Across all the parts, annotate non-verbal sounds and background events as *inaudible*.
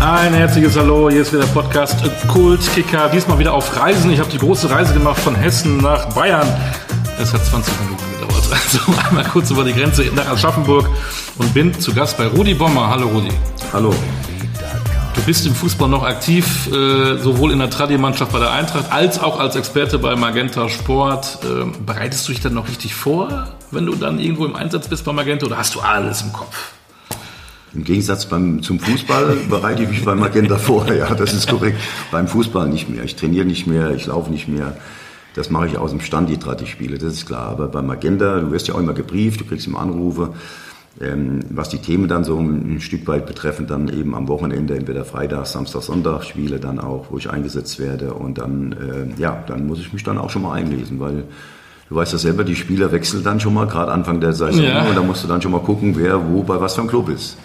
Ein herzliches Hallo, hier ist wieder der Podcast Kult Kicker. Diesmal wieder auf Reisen. Ich habe die große Reise gemacht von Hessen nach Bayern. Es hat 20 Minuten gedauert. *laughs* Also einmal kurz über die Grenze nach Aschaffenburg und bin zu Gast bei Rudi Bommer. Hallo Rudi. Hallo. Du bist im Fußball noch aktiv, äh, sowohl in der Tradi-Mannschaft bei der Eintracht als auch als Experte bei Magenta Sport. Ähm, bereitest du dich dann noch richtig vor, wenn du dann irgendwo im Einsatz bist bei Magenta oder hast du alles im Kopf? Im Gegensatz beim, zum Fußball bereite ich mich beim Magenta vor. Ja, das ist korrekt. Beim Fußball nicht mehr. Ich trainiere nicht mehr, ich laufe nicht mehr. Das mache ich aus dem Stand, die Tradi-Spiele, das ist klar. Aber beim Magenta, du wirst ja auch immer gebrieft, du kriegst immer Anrufe. Ähm, was die Themen dann so ein Stück weit betreffen, dann eben am Wochenende, entweder Freitag, Samstag, Sonntag Spiele dann auch, wo ich eingesetzt werde. Und dann, äh, ja, dann muss ich mich dann auch schon mal einlesen, weil du weißt ja selber, die Spieler wechseln dann schon mal, gerade Anfang der Saison, ja. und da musst du dann schon mal gucken, wer wo bei was für einem Club ist.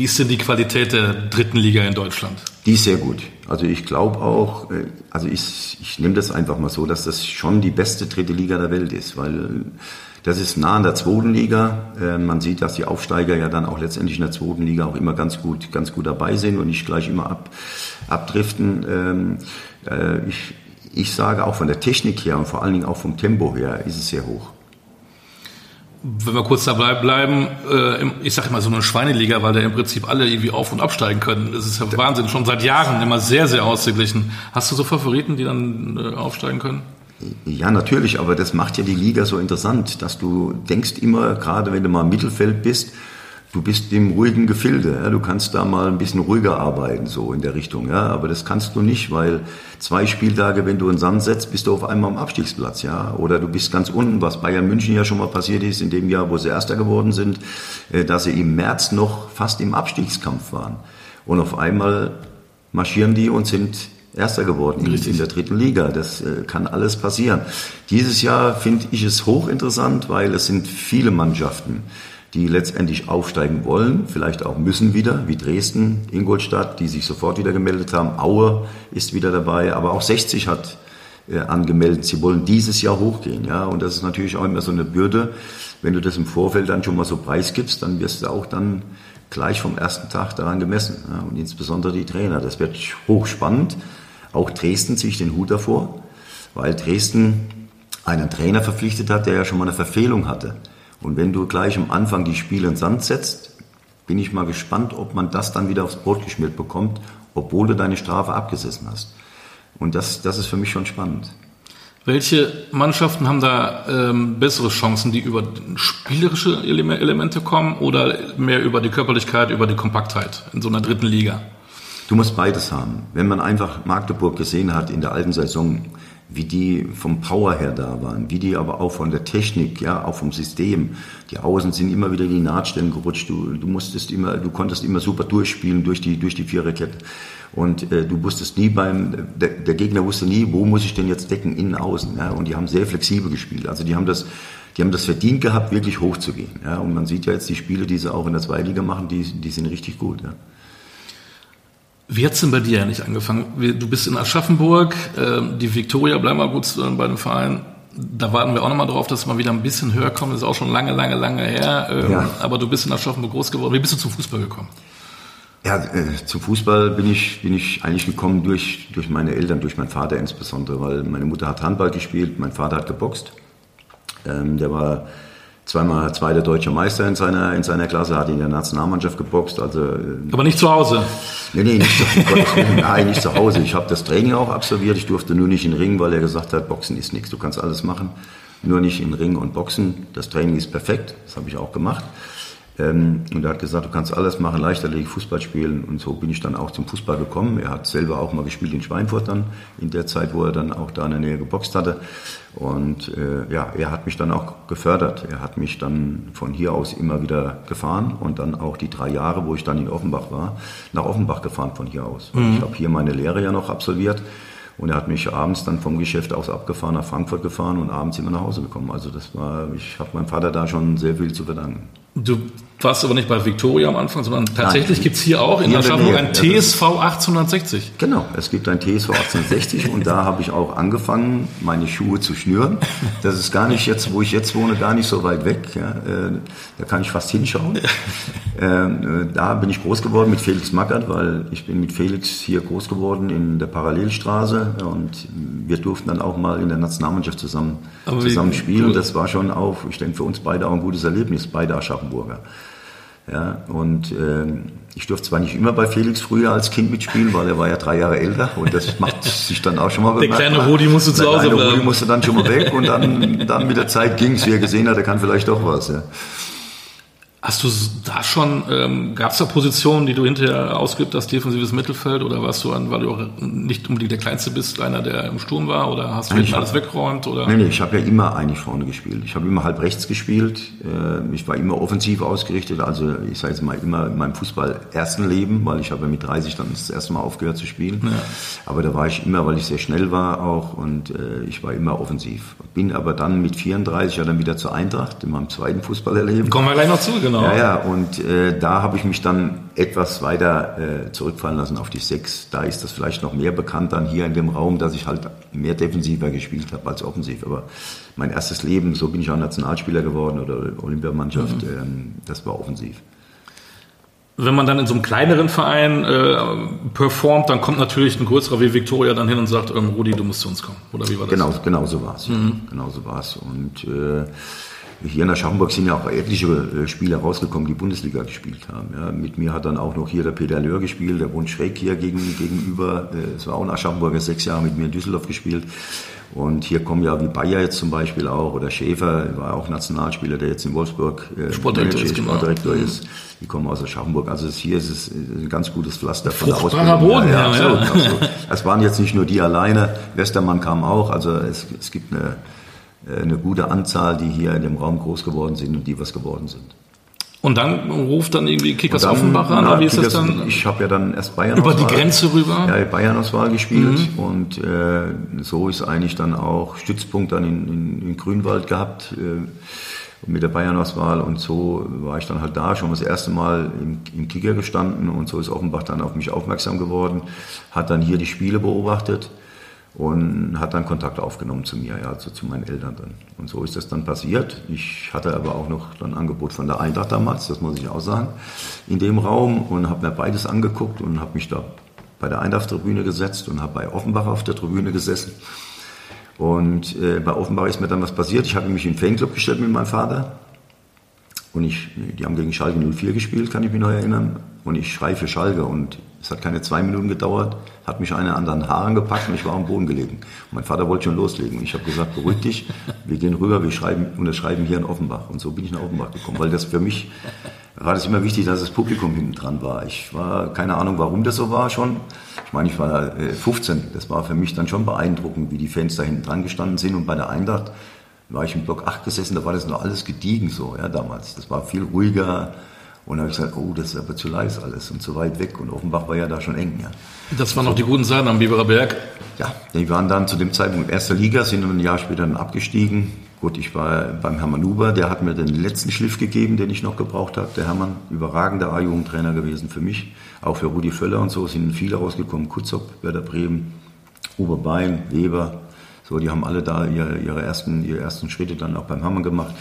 Wie ist denn die Qualität der dritten Liga in Deutschland? Die ist sehr gut. Also ich glaube auch, äh, also ich, ich nehme das einfach mal so, dass das schon die beste dritte Liga der Welt ist, weil das ist nah an der zweiten Liga. Äh, man sieht, dass die Aufsteiger ja dann auch letztendlich in der zweiten Liga auch immer ganz gut, ganz gut dabei sind und nicht gleich immer ab, abdriften. Ähm, äh, ich, ich sage auch von der Technik her und vor allen Dingen auch vom Tempo her ist es sehr hoch wenn wir kurz dabei bleiben, äh, ich sage immer so eine Schweineliga, weil da im Prinzip alle irgendwie auf- und absteigen können. Das ist ja Wahnsinn, schon seit Jahren immer sehr, sehr ausgeglichen. Hast du so Favoriten, die dann äh, aufsteigen können? Ja, natürlich, aber das macht ja die Liga so interessant, dass du denkst immer, gerade wenn du mal im Mittelfeld bist, du bist im ruhigen Gefilde. Ja, du kannst da mal ein bisschen ruhiger arbeiten, so in der Richtung. Ja, aber das kannst du nicht, weil zwei Spieltage, wenn du einen Sand setzt, bist du auf einmal am Abstiegsplatz. Ja, oder du bist ganz unten, was Bayern München ja schon mal passiert ist, in dem Jahr, wo sie Erster geworden sind, äh, dass sie im März noch fast im Abstiegskampf waren. Und auf einmal marschieren die und sind Erster geworden Richtig. in der dritten Liga. Das äh, kann alles passieren. Dieses Jahr finde ich es hochinteressant, weil es sind viele Mannschaften, die letztendlich aufsteigen wollen, vielleicht auch müssen wieder, wie Dresden, Ingolstadt, die sich sofort wieder gemeldet haben. Aue ist wieder dabei, aber auch 60 hat äh, angemeldet, sie wollen dieses Jahr hochgehen. Ja, und das ist natürlich auch immer so eine Bürde. Wenn du das im Vorfeld dann schon mal so preisgibst, dann wirst du auch dann gleich vom ersten Tag daran gemessen. Ja, und insbesondere die Trainer. Das wird hochspannend. Auch Dresden ziehe ich den Hut davor, weil Dresden einen Trainer verpflichtet hat, der ja schon mal eine Verfehlung hatte. Und wenn du gleich am Anfang die Spiele in Sand setzt, bin ich mal gespannt, ob man das dann wieder aufs Brot geschmiert bekommt, obwohl du deine Strafe abgesessen hast. Und das, das ist für mich schon spannend. Welche Mannschaften haben da ähm, bessere Chancen, die über spielerische Elemente kommen oder mehr über die Körperlichkeit, über die Kompaktheit in so einer dritten Liga? Du musst beides haben. Wenn man einfach Magdeburg gesehen hat in der alten Saison, wie die vom Power her da waren, wie die aber auch von der Technik, ja, auch vom System. Die Außen sind immer wieder in die Nahtstellen gerutscht. Du, du musstest immer, du konntest immer super durchspielen durch die, durch die Viererkette. Und äh, du wusstest nie beim, der, der, Gegner wusste nie, wo muss ich denn jetzt decken, innen, außen. Ja, und die haben sehr flexibel gespielt. Also die haben das, die haben das verdient gehabt, wirklich hochzugehen. Ja, und man sieht ja jetzt die Spiele, die sie auch in der Zweitliga machen, die, die sind richtig gut. Ja. Wie hat's denn bei dir eigentlich angefangen? Du bist in Aschaffenburg, ähm, die Viktoria, bleib mal gut bei dem Verein. Da warten wir auch nochmal drauf, dass wir mal wieder ein bisschen höher kommen. Das ist auch schon lange, lange, lange her. Ähm, ja. Aber du bist in Aschaffenburg groß geworden. Wie bist du zum Fußball gekommen? Ja, äh, zum Fußball bin ich, bin ich eigentlich gekommen durch, durch meine Eltern, durch meinen Vater insbesondere, weil meine Mutter hat Handball gespielt, mein Vater hat geboxt. Ähm, der war zweimal zweiter deutscher Meister in seiner, in seiner Klasse, hat in der Nationalmannschaft geboxt. Also, äh, Aber nicht zu Hause? Nee, nee, nicht zu, nein, nicht zu Hause. Ich habe das Training auch absolviert. Ich durfte nur nicht in den Ring, weil er gesagt hat, Boxen ist nichts, du kannst alles machen. Nur nicht in Ring und Boxen. Das Training ist perfekt, das habe ich auch gemacht. Ähm, und er hat gesagt, du kannst alles machen, Leichtathletik, Fußball spielen. Und so bin ich dann auch zum Fußball gekommen. Er hat selber auch mal gespielt in Schweinfurt dann, in der Zeit, wo er dann auch da in der Nähe geboxt hatte. Und äh, ja, er hat mich dann auch gefördert. Er hat mich dann von hier aus immer wieder gefahren und dann auch die drei Jahre, wo ich dann in Offenbach war, nach Offenbach gefahren von hier aus. Mhm. Ich habe hier meine Lehre ja noch absolviert. Und er hat mich abends dann vom Geschäft aus abgefahren, nach Frankfurt gefahren und abends immer nach Hause gekommen. Also das war, ich habe meinem Vater da schon sehr viel zu verdanken. Du warst aber nicht bei Victoria am Anfang, sondern tatsächlich gibt es hier auch in Aschaffenburg ein TSV 1860. Genau, es gibt ein TSV 1860 und da habe ich auch angefangen, meine Schuhe zu schnüren. Das ist gar nicht jetzt, wo ich jetzt wohne, gar nicht so weit weg. Ja. Äh, Da kann ich fast hinschauen. Ähm, äh, Da bin ich groß geworden mit Felix Mackert, weil ich bin mit Felix hier groß geworden in der Parallelstraße und wir durften dann auch mal in der Nationalmannschaft zusammen, Aber wie zusammen spielen. cool. Das war schon auch, ich denke, für uns beide auch ein gutes Erlebnis, beide Aschaffenburger. Ja, und ähm, ich durfte zwar nicht immer bei Felix früher als Kind mitspielen, weil er war ja drei Jahre älter und das macht sich dann auch schon mal Der kleine Rudi musste zu Der Hause kleine bleiben. Rudi musste dann schon mal weg und dann, dann mit der Zeit ging's, wie er gesehen hat, er kann vielleicht doch was. Ja. Hast du da schon, ähm, gab es da Positionen, die du hinterher ausgibt, das defensives Mittelfeld, oder warst du, an, weil du auch nicht unbedingt der Kleinste bist, einer, der im Sturm war, oder hast du Nein, ich alles weggeräumt? Oder? Nee, nee, ich habe ja immer eigentlich vorne gespielt. Ich habe immer halb rechts gespielt. Äh, Ich war immer offensiv ausgerichtet. Also ich sage jetzt mal immer in meinem Fußball ersten Leben, weil ich habe ja mit 30 dann das erste Mal aufgehört zu spielen. Aber da war ich immer, weil ich sehr schnell war auch und äh, ich war immer offensiv. Bin aber dann mit 34 ja dann wieder zur Eintracht in meinem zweiten Fußballerleben. Kommen wir gleich noch zu, genau. Ja, ja, und äh, da habe ich mich dann etwas weiter äh, zurückfallen lassen auf die Sechs. Da ist das vielleicht noch mehr bekannt dann hier in dem Raum, dass ich halt mehr defensiver gespielt habe als offensiv. Aber mein erstes Leben, so bin ich auch Nationalspieler geworden oder Olympiamannschaft, ähm, das war offensiv. Wenn man dann in so einem kleineren Verein äh, performt, dann kommt natürlich ein größerer wie Victoria dann hin und sagt, ähm, Rudi, du musst zu uns kommen. Oder wie war das? Genau, genau so war es. Genau so war es. Und äh, hier in Aschaffenburg sind ja auch etliche äh, Spieler rausgekommen, die Bundesliga gespielt haben. Ja, mit mir hat dann auch noch hier der Peter Löhr gespielt, der wohnt schräg hier gegen, gegenüber. Äh, Es war auch ein Aschaffenburger, sechs Jahre mit mir in Düsseldorf gespielt. Und hier kommen ja wie Bayer jetzt zum Beispiel auch, oder Schäfer, war auch Nationalspieler, der jetzt in Wolfsburg äh, Sportdirektor ist, genau. Sportdirektor ist. Die kommen aus Aschaffenburg. Also hier ist es äh, ein ganz gutes Pflaster von der Ausbildung. Boden, ja, absolut, ja. absolut. Es waren jetzt nicht nur die alleine, Westermann kam auch, also es, es gibt eine, eine gute Anzahl, die hier in dem Raum groß geworden sind und die was geworden sind. Und dann ruft dann irgendwie Kickers dann, Offenbach an, na, oder wie ist das Kickers- dann? Ich habe ja dann erst Bayern Über die Grenze rüber? Ja, Bayern-Auswahl gespielt und äh, so ist eigentlich dann auch Stützpunkt dann in, in, in Grünwald gehabt äh, mit der Bayern-Auswahl und so war ich dann halt da schon das erste Mal im, im Kicker gestanden und so ist Offenbach dann auf mich aufmerksam geworden, hat dann hier die Spiele beobachtet und hat dann Kontakt aufgenommen zu mir, ja, also zu meinen Eltern dann. Und so ist das dann passiert. Ich hatte aber auch noch ein Angebot von der Eintracht damals, das muss ich auch sagen, in dem Raum und habe mir beides angeguckt und habe mich da bei der Eintracht-Tribüne gesetzt und habe bei Offenbach auf der Tribüne gesessen. Und äh, bei Offenbach ist mir dann was passiert. Ich habe mich in den Fanclub gestellt mit meinem Vater. Und ich, die haben gegen Schalke 04 gespielt, kann ich mich noch erinnern. Und ich schrei für Schalke. Und es hat keine zwei Minuten gedauert, hat mich einer an den Haaren gepackt und ich war am Boden gelegen. Und mein Vater wollte schon loslegen. Und ich habe gesagt, beruhig dich, wir gehen rüber, wir schreiben, unterschreiben hier in Offenbach. Und so bin ich nach Offenbach gekommen, weil das für mich war das immer wichtig, dass das Publikum hinten dran war. Ich war, keine Ahnung, warum das so war schon. Ich meine, ich war äh, 15. Das war für mich dann schon beeindruckend, wie die Fans da hinten dran gestanden sind. Und bei der Eintracht war ich im Block 8 gesessen, da war das noch alles gediegen so, ja, damals. Das war viel ruhiger. Und da habe ich gesagt, oh, das ist aber zu leise alles und zu weit weg. Und Offenbach war ja da schon eng, ja. Das waren noch die guten Zeiten am Biberer Berg. Ja, die waren dann zu dem Zeitpunkt in erster Liga, sind dann ein Jahr später dann abgestiegen. Gut, ich war beim Hermann Huber, der hat mir den letzten Schliff gegeben, den ich noch gebraucht habe. Der Hermann, überragender A-Jugendtrainer gewesen für mich. Auch für Rudi Völler und so sind viele rausgekommen. Kutzop, Werder Bremen, Oberbein, Weber. So, die haben alle da ihre, ihre, ersten, ihre ersten Schritte dann auch beim Hermann gemacht.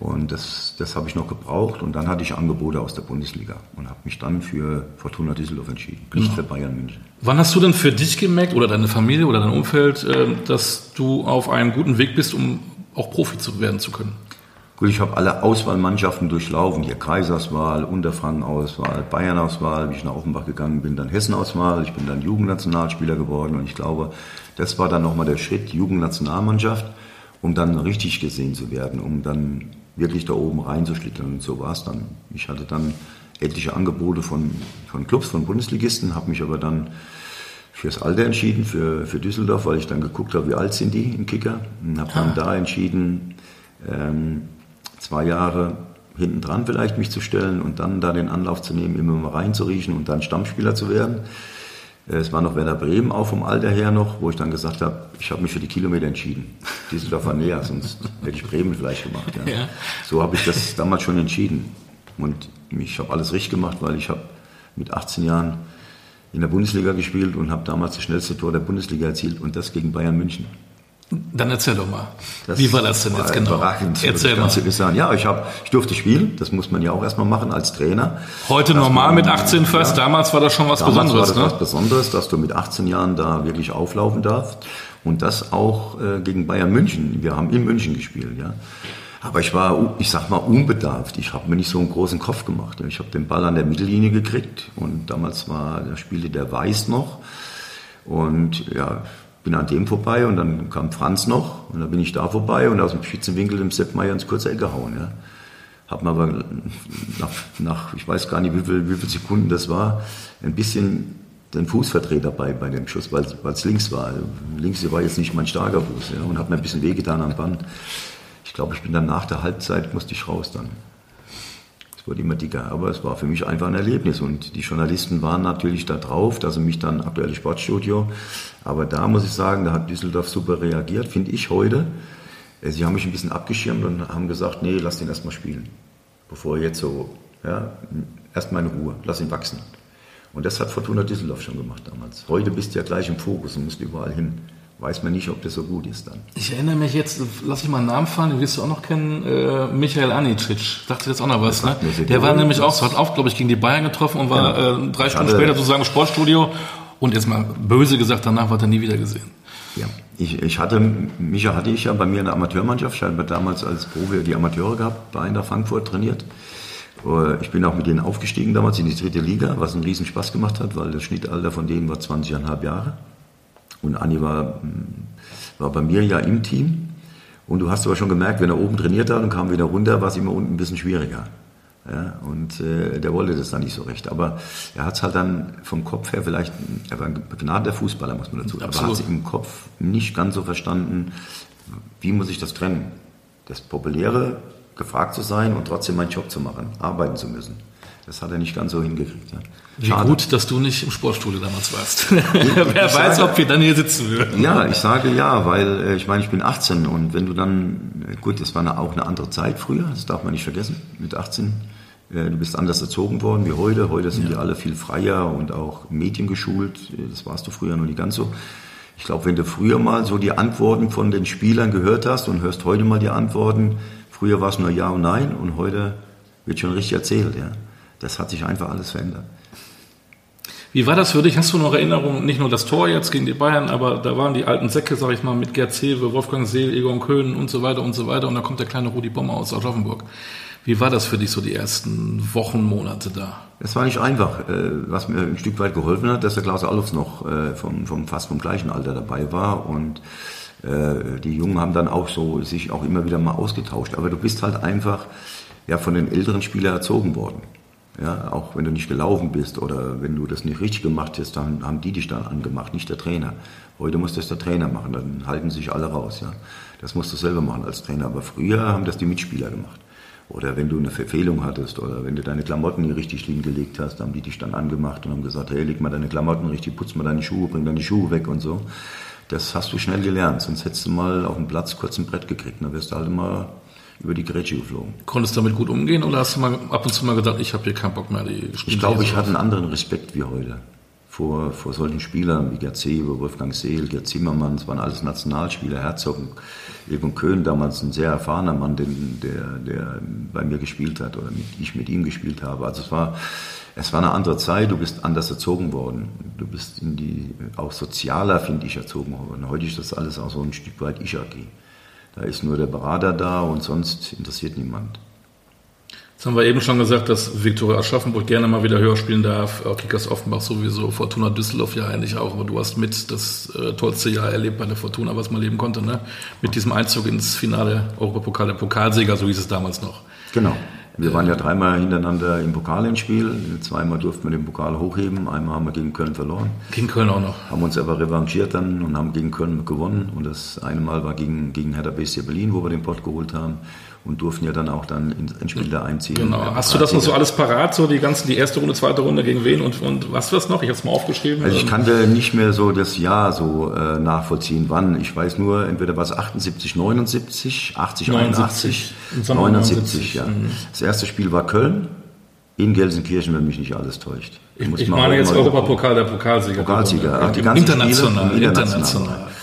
Und das, das habe ich noch gebraucht. Und dann hatte ich Angebote aus der Bundesliga und habe mich dann für Fortuna Düsseldorf entschieden, nicht für Bayern München. Wann hast du denn für dich gemerkt oder deine Familie oder dein Umfeld, ähm, dass du auf einem guten Weg bist, um auch Profi zu werden zu können? Gut, ich habe alle Auswahlmannschaften durchlaufen, hier Kaiserswahl, Unterfranken-Auswahl, Bayern-Auswahl, wie ich nach Offenbach gegangen bin, dann Hessen-Auswahl, ich bin dann Jugendnationalspieler geworden und ich glaube, das war dann nochmal der Schritt, Jugendnationalmannschaft, um dann richtig gesehen zu werden, um dann wirklich da oben reinzuschlittern und so war es dann. Ich hatte dann etliche Angebote von, von Clubs, von Bundesligisten, habe mich aber dann fürs Alter entschieden, für, für Düsseldorf, weil ich dann geguckt habe, wie alt sind die im Kicker und habe dann da entschieden, ähm, zwei Jahre hinten dran vielleicht mich zu stellen und dann da den Anlauf zu nehmen, immer mal reinzuriechen und dann Stammspieler zu werden. Äh, es war noch Werder Bremen auch vom Alter her noch, wo ich dann gesagt habe, ich habe mich für die Kilometer entschieden. Düsseldorf war näher, sonst hätte ich Bremen vielleicht gemacht. Ja. Ja. So habe ich das damals schon entschieden. Und ich habe alles richtig gemacht, weil ich habe mit 18 Jahren in der Bundesliga gespielt und habe damals das schnellste Tor der Bundesliga erzielt und das gegen Bayern München. Dann erzähl doch mal. Das Wie war das denn jetzt genau? Überragend. Erzähl mal. Sagen. Ja, ich, hab, ich durfte spielen. Das muss man ja auch erstmal machen als Trainer. Heute normal man, mit 18 fest. Ja, damals war das schon was damals Besonderes. War das ne? was Besonderes, dass du mit 18 Jahren da wirklich auflaufen darfst. Und das auch äh, gegen Bayern München. Wir haben in München gespielt. Ja. Aber ich war, ich sag mal, unbedarft. Ich habe mir nicht so einen großen Kopf gemacht. Ich habe den Ball an der Mittellinie gekriegt und damals war, da spielte der Weiß noch. Und ja, bin an dem vorbei und dann kam Franz noch und dann bin ich da vorbei und aus dem Spitzenwinkel dem Sepp Meier ins kurze gehauen. Ja. Hab mir aber nach, nach, ich weiß gar nicht, wie viele wie viel Sekunden das war, ein bisschen den Fuß verdreht dabei bei dem Schuss, weil es links war. Links war jetzt nicht mein starker Fuß ja, und hat mir ein bisschen wehgetan am Band. Ich glaube, ich bin dann nach der Halbzeit, musste ich raus dann. Es wurde immer dicker, aber es war für mich einfach ein Erlebnis und die Journalisten waren natürlich da drauf, dass sie mich dann aktuelle Sportstudio, aber da muss ich sagen, da hat Düsseldorf super reagiert, finde ich heute. Äh, sie haben mich ein bisschen abgeschirmt und haben gesagt, nee, lass den erstmal spielen, bevor jetzt so, ja, erstmal in Ruhe, lass ihn wachsen. Und das hat Fortuna Düsseldorf schon gemacht damals. Heute bist du ja gleich im Fokus und musst überall hin weiß man nicht, ob das so gut ist dann. Ich erinnere mich jetzt, lass ich mal einen Namen fallen, den wirst du auch noch kennen, äh, Michael Anicic. Dachte jetzt auch noch was, ne? Der war nämlich auch, hat auch, glaube ich, gegen die Bayern getroffen und war ja. äh, drei Stunden später sozusagen im Sportstudio. Und jetzt mal böse gesagt, danach war er nie wieder gesehen. Ja, ich, ich hatte, Micha hatte ich ja bei mir in der Amateurmannschaft, ich hatte damals als Profi die Amateure gehabt, bei einer Frankfurt trainiert. Äh, ich bin auch mit denen aufgestiegen damals in die dritte Liga, was einen riesen Spaß gemacht hat, weil das Schnittalter von denen war 20,5 Jahre. Und Anni war, war bei mir ja im Team. Und du hast aber schon gemerkt, wenn er oben trainiert hat und kam wieder runter, war es immer unten ein bisschen schwieriger. Ja, und äh, der wollte das dann nicht so recht. Aber er hat es halt dann vom Kopf her vielleicht, er war ein begnadeter Fußballer, muss man dazu sagen, aber hat es im Kopf nicht ganz so verstanden, wie muss ich das trennen. Das Populäre, gefragt zu sein und trotzdem meinen Job zu machen, arbeiten zu müssen. Das hat er nicht ganz so hingekriegt. Ja. Wie gut, dass du nicht im Sportstudio damals warst. *laughs* Wer weiß, sage, ob wir dann hier sitzen würden. Ja, ich sage ja, weil äh, ich meine, ich bin 18 und wenn du dann, äh, gut, das war eine, auch eine andere Zeit früher, das darf man nicht vergessen, mit 18. Äh, du bist anders erzogen worden wie heute. Heute sind ja. die alle viel freier und auch mediengeschult. Das warst du früher noch nicht ganz so. Ich glaube, wenn du früher mal so die Antworten von den Spielern gehört hast und hörst heute mal die Antworten, früher war es nur Ja und Nein und heute wird schon richtig erzählt, ja. Das hat sich einfach alles verändert. Wie war das für dich? Hast du noch Erinnerungen, nicht nur das Tor jetzt gegen die Bayern, aber da waren die alten Säcke, sag ich mal, mit Gerd Zewe, Wolfgang Seel, Egon Köhn und so weiter und so weiter und da kommt der kleine Rudi Bommer aus Aschaffenburg. Wie war das für dich so die ersten Wochen, Monate da? Es war nicht einfach. Äh, was mir ein Stück weit geholfen hat, dass der Klaus Allofs noch äh, vom, vom, fast vom gleichen Alter dabei war und äh, die Jungen haben dann auch so sich auch immer wieder mal ausgetauscht. Aber du bist halt einfach ja, von den älteren Spielern erzogen worden. Ja, auch wenn du nicht gelaufen bist oder wenn du das nicht richtig gemacht hast, dann haben die dich dann angemacht, nicht der Trainer. Heute muss das der Trainer machen, dann halten sich alle raus. Ja. Das musst du selber machen als Trainer. Aber früher haben das die Mitspieler gemacht. Oder wenn du eine Verfehlung hattest oder wenn du deine Klamotten nicht richtig gelegt hast, haben die dich dann angemacht und haben gesagt, hey, leg mal deine Klamotten richtig, putz mal deine Schuhe, bring deine Schuhe weg und so. Das hast du schnell gelernt, sonst hättest du mal auf dem Platz kurz ein Brett gekriegt. Dann wirst du halt immer über die Grätsche geflogen. Konntest du damit gut umgehen oder hast du mal ab und zu mal gedacht, ich habe hier keinen Bock mehr? Die ich glaube, ich hatte einen anderen Respekt wie heute vor, vor solchen Spielern wie Gerd Seeber, Wolfgang Seel, Gerd Zimmermann, das waren alles Nationalspieler, Herzog, Egon Köhn damals ein sehr erfahrener Mann, den, der, der bei mir gespielt hat oder mit, ich mit ihm gespielt habe. Also es war, es war eine andere Zeit, du bist anders erzogen worden. Du bist in die, auch sozialer, finde ich, erzogen worden. Heute ist das alles auch so ein Stück weit Ich-AG. Da ist nur der Berater da und sonst interessiert niemand. Jetzt haben wir eben schon gesagt, dass Viktoria Aschaffenburg gerne mal wieder höher spielen darf. Kickers Offenbach sowieso, Fortuna Düsseldorf ja eigentlich auch. Aber du hast mit das äh, tollste Jahr erlebt bei der Fortuna, was man leben konnte, ne? Mit diesem Einzug ins Finale Europapokal, der Pokalsieger, so hieß es damals noch. Genau. Wir waren ja dreimal hintereinander im Pokal im Spiel. Zweimal durften wir den Pokal hochheben. Einmal haben wir gegen Köln verloren. Gegen Köln auch noch. Haben uns aber revanchiert dann und haben gegen Köln gewonnen. Und das eine Mal war gegen, gegen Hertha BSC Berlin, wo wir den Pott geholt haben. Und durften ja dann auch dann ins Endspiel da einziehen. Genau. Hast du das noch so alles parat, so die ganzen, die erste Runde, zweite Runde gegen wen und, und was du das noch? Ich habe es mal aufgeschrieben. Also ich kannte nicht mehr so das Jahr so äh, nachvollziehen, wann. Ich weiß nur, entweder war es 78, 79, 80, 79, 81, 79, ja. Mhm. Das erste Spiel war Köln. In Gelsenkirchen, wenn mich nicht alles täuscht. Ich, ich meine jetzt Europapokal, der Pokalsieger. Pokalsieger, Ach, die ganzen international, Spiele, international. international.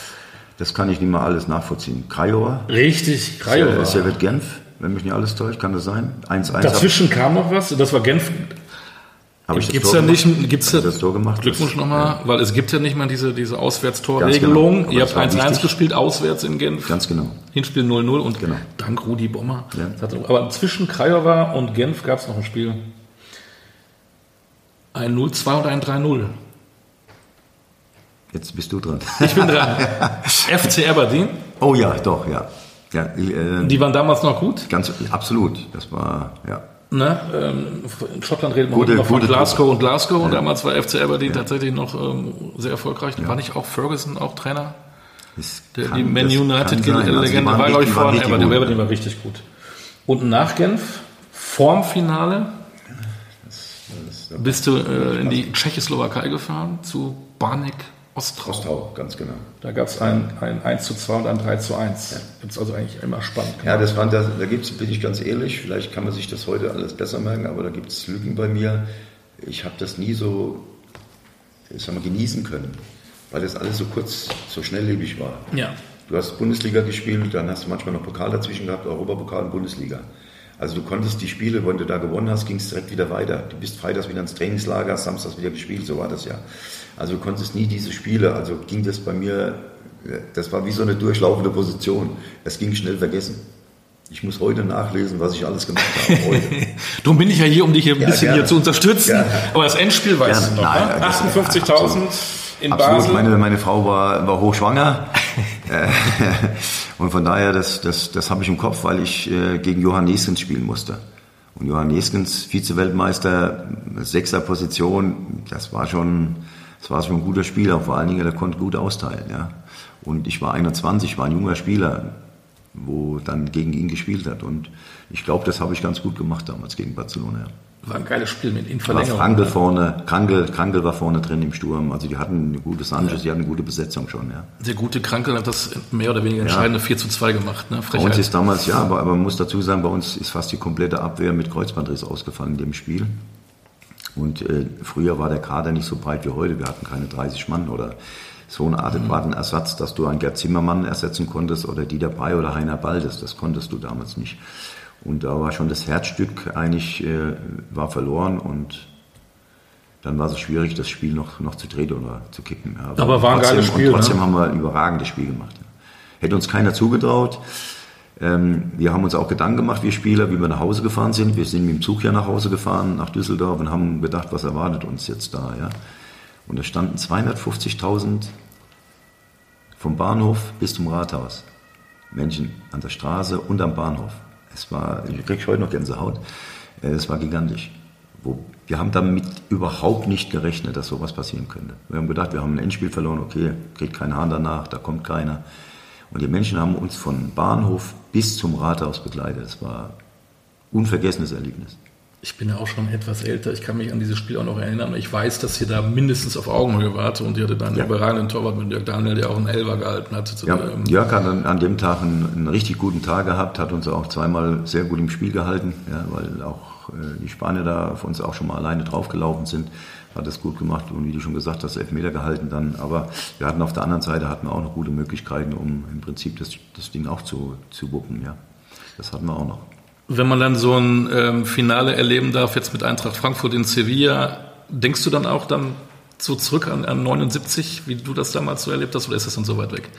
Das kann ich nicht mal alles nachvollziehen. Craiova. Richtig, Craiova. Servet Genf, wenn mich nicht alles täuscht, kann das sein? 1-1. Dazwischen kam noch was, das war Genf. Gibt es ja nicht, gibt's ja, das Tor gemacht? Glückwunsch nochmal, ja. weil es gibt ja nicht mal diese, diese Auswärtstorregelung. Genau. Ihr habt 1-1 gespielt, auswärts in Genf. Ganz genau. Hinspiel 0-0 und genau. dank Rudi Bommer. Ja. Aber zwischen Craiova und Genf gab es noch ein Spiel. Ein 0-2 und ein 3-0. Jetzt bist du dran. Ich bin dran. *laughs* FC Aberdeen. Oh ja, doch, ja. ja äh, die waren damals noch gut? Ganz absolut. Das war, ja. Ne? Ähm, in Schottland redet man gute, noch von Glasgow Truppe. und Glasgow ja. und damals war FC Aberdeen ja. tatsächlich noch ähm, sehr erfolgreich. Ja. War nicht auch Ferguson auch Trainer? Der, kann, die Man United-Legende also war, glaube ich, vor Aberdeen. Aberdeen war richtig gut. Und nach Genf, vorm Finale, bist du äh, in die Tschechoslowakei gefahren, zu Barnik Ostrau. Ostrau, ganz genau. Da gab es ein, ein 1 zu 2 und ein 3 zu 1. Ja. Gibt es also eigentlich immer spannend. Ja, das waren, da, da gibt es, bin ich ganz ehrlich, vielleicht kann man sich das heute alles besser merken, aber da gibt es Lücken bei mir. Ich habe das nie so ich sag mal, genießen können, weil das alles so kurz, so schnelllebig war. Ja. Du hast Bundesliga gespielt, dann hast du manchmal noch Pokal dazwischen gehabt, Europapokal und Bundesliga. Also du konntest die Spiele, wenn du da gewonnen hast, ging es direkt wieder weiter. Du bist freitags wieder ins Trainingslager, samstags wieder gespielt, so war das ja. Also du konntest nie diese Spiele, also ging das bei mir, das war wie so eine durchlaufende Position. Es ging schnell vergessen. Ich muss heute nachlesen, was ich alles gemacht habe. Heute. *laughs* Darum bin ich ja hier, um dich hier ein ja, bisschen hier zu unterstützen. Gerne. Aber das Endspiel weißt du noch, ne? 58.000 in Absolut. Basel. Meine, meine Frau war, war hochschwanger. Äh, *laughs* und von daher, das, das, das habe ich im Kopf, weil ich äh, gegen Johann Neskens spielen musste. Und Johann Neskens, Vize-Weltmeister, sechster Position, das war schon, das war schon ein guter Spieler, vor allen Dingen, der konnte gut austeilen. Ja. Und ich war 21, war ein junger Spieler, wo dann gegen ihn gespielt hat. Und ich glaube, das habe ich ganz gut gemacht damals gegen Barcelona. War ein geiles Spiel mit in Verlängerung. War Frankl vorne, Krankel, Krankel war vorne drin im Sturm. Also die hatten eine gute Sanchez, ja. die hatten eine gute Besetzung schon. Ja. Der gute Krankel hat das mehr oder weniger entscheidende ja. 4 zu 2 gemacht. Ne? Bei uns ist damals, ja, aber, aber man muss dazu sagen, bei uns ist fast die komplette Abwehr mit Kreuzbandriss ausgefallen in dem Spiel. Und äh, früher war der Kader nicht so breit wie heute. Wir hatten keine 30 Mann oder so einen adäquaten Ersatz, dass du einen Gerd Zimmermann ersetzen konntest oder Dieter Brey oder Heiner Baldes. Das konntest du damals nicht. Und da war schon das Herzstück eigentlich, äh, war verloren und dann war es schwierig, das Spiel noch, noch zu drehen oder zu kippen. Aber, aber war ein geiles Spiel. Und trotzdem ne? haben wir ein überragendes Spiel gemacht. Hätte uns keiner zugetraut. Ähm, wir haben uns auch Gedanken gemacht, wir Spieler, wie wir nach Hause gefahren sind. Wir sind mit dem Zug ja nach Hause gefahren, nach Düsseldorf und haben gedacht, was erwartet uns jetzt da. Ja? Und da standen 250.000 vom Bahnhof bis zum Rathaus. Menschen an der Straße und am Bahnhof. Es war, ich kriege heute noch Gänsehaut. Äh, es war gigantisch. Wir haben damit überhaupt nicht gerechnet, dass sowas passieren könnte. Wir haben gedacht, wir haben ein Endspiel verloren, okay, kriegt kein Hahn danach, da kommt keiner. Und die Menschen haben uns von Bahnhof bis zum Rathaus begleitet. Es war ein unvergessenes Erlebnis ich bin ja auch schon etwas älter, ich kann mich an dieses Spiel auch noch erinnern. Ich weiß, dass ihr da mindestens auf Augenhöhe wart und ihr hattet einen ja. überragenden Torwart mit Jörg Daniel, der auch einen Elfer gehalten hat. Ja, Jörg hat an, an, dem Tag einen, einen, richtig guten Tag gehabt, hat uns auch zweimal sehr gut im Spiel gehalten, ja, weil auch äh, die Spanier da auf uns auch schon mal alleine draufgelaufen sind. Hat das gut gemacht und wie du schon gesagt hast, Elfmeter gehalten dann. Aber wir hatten auf der anderen Seite hatten wir auch noch gute Möglichkeiten, um im Prinzip das, das Ding auch zu, zu wuppen. Ja. Das hatten wir auch noch wenn man dann so ein ähm, Finale erleben darf, jetzt mit Eintracht Frankfurt in Sevilla, denkst du dann auch dann so zurück an, an 79, wie du das damals so erlebt hast, oder ist das dann so weit weg?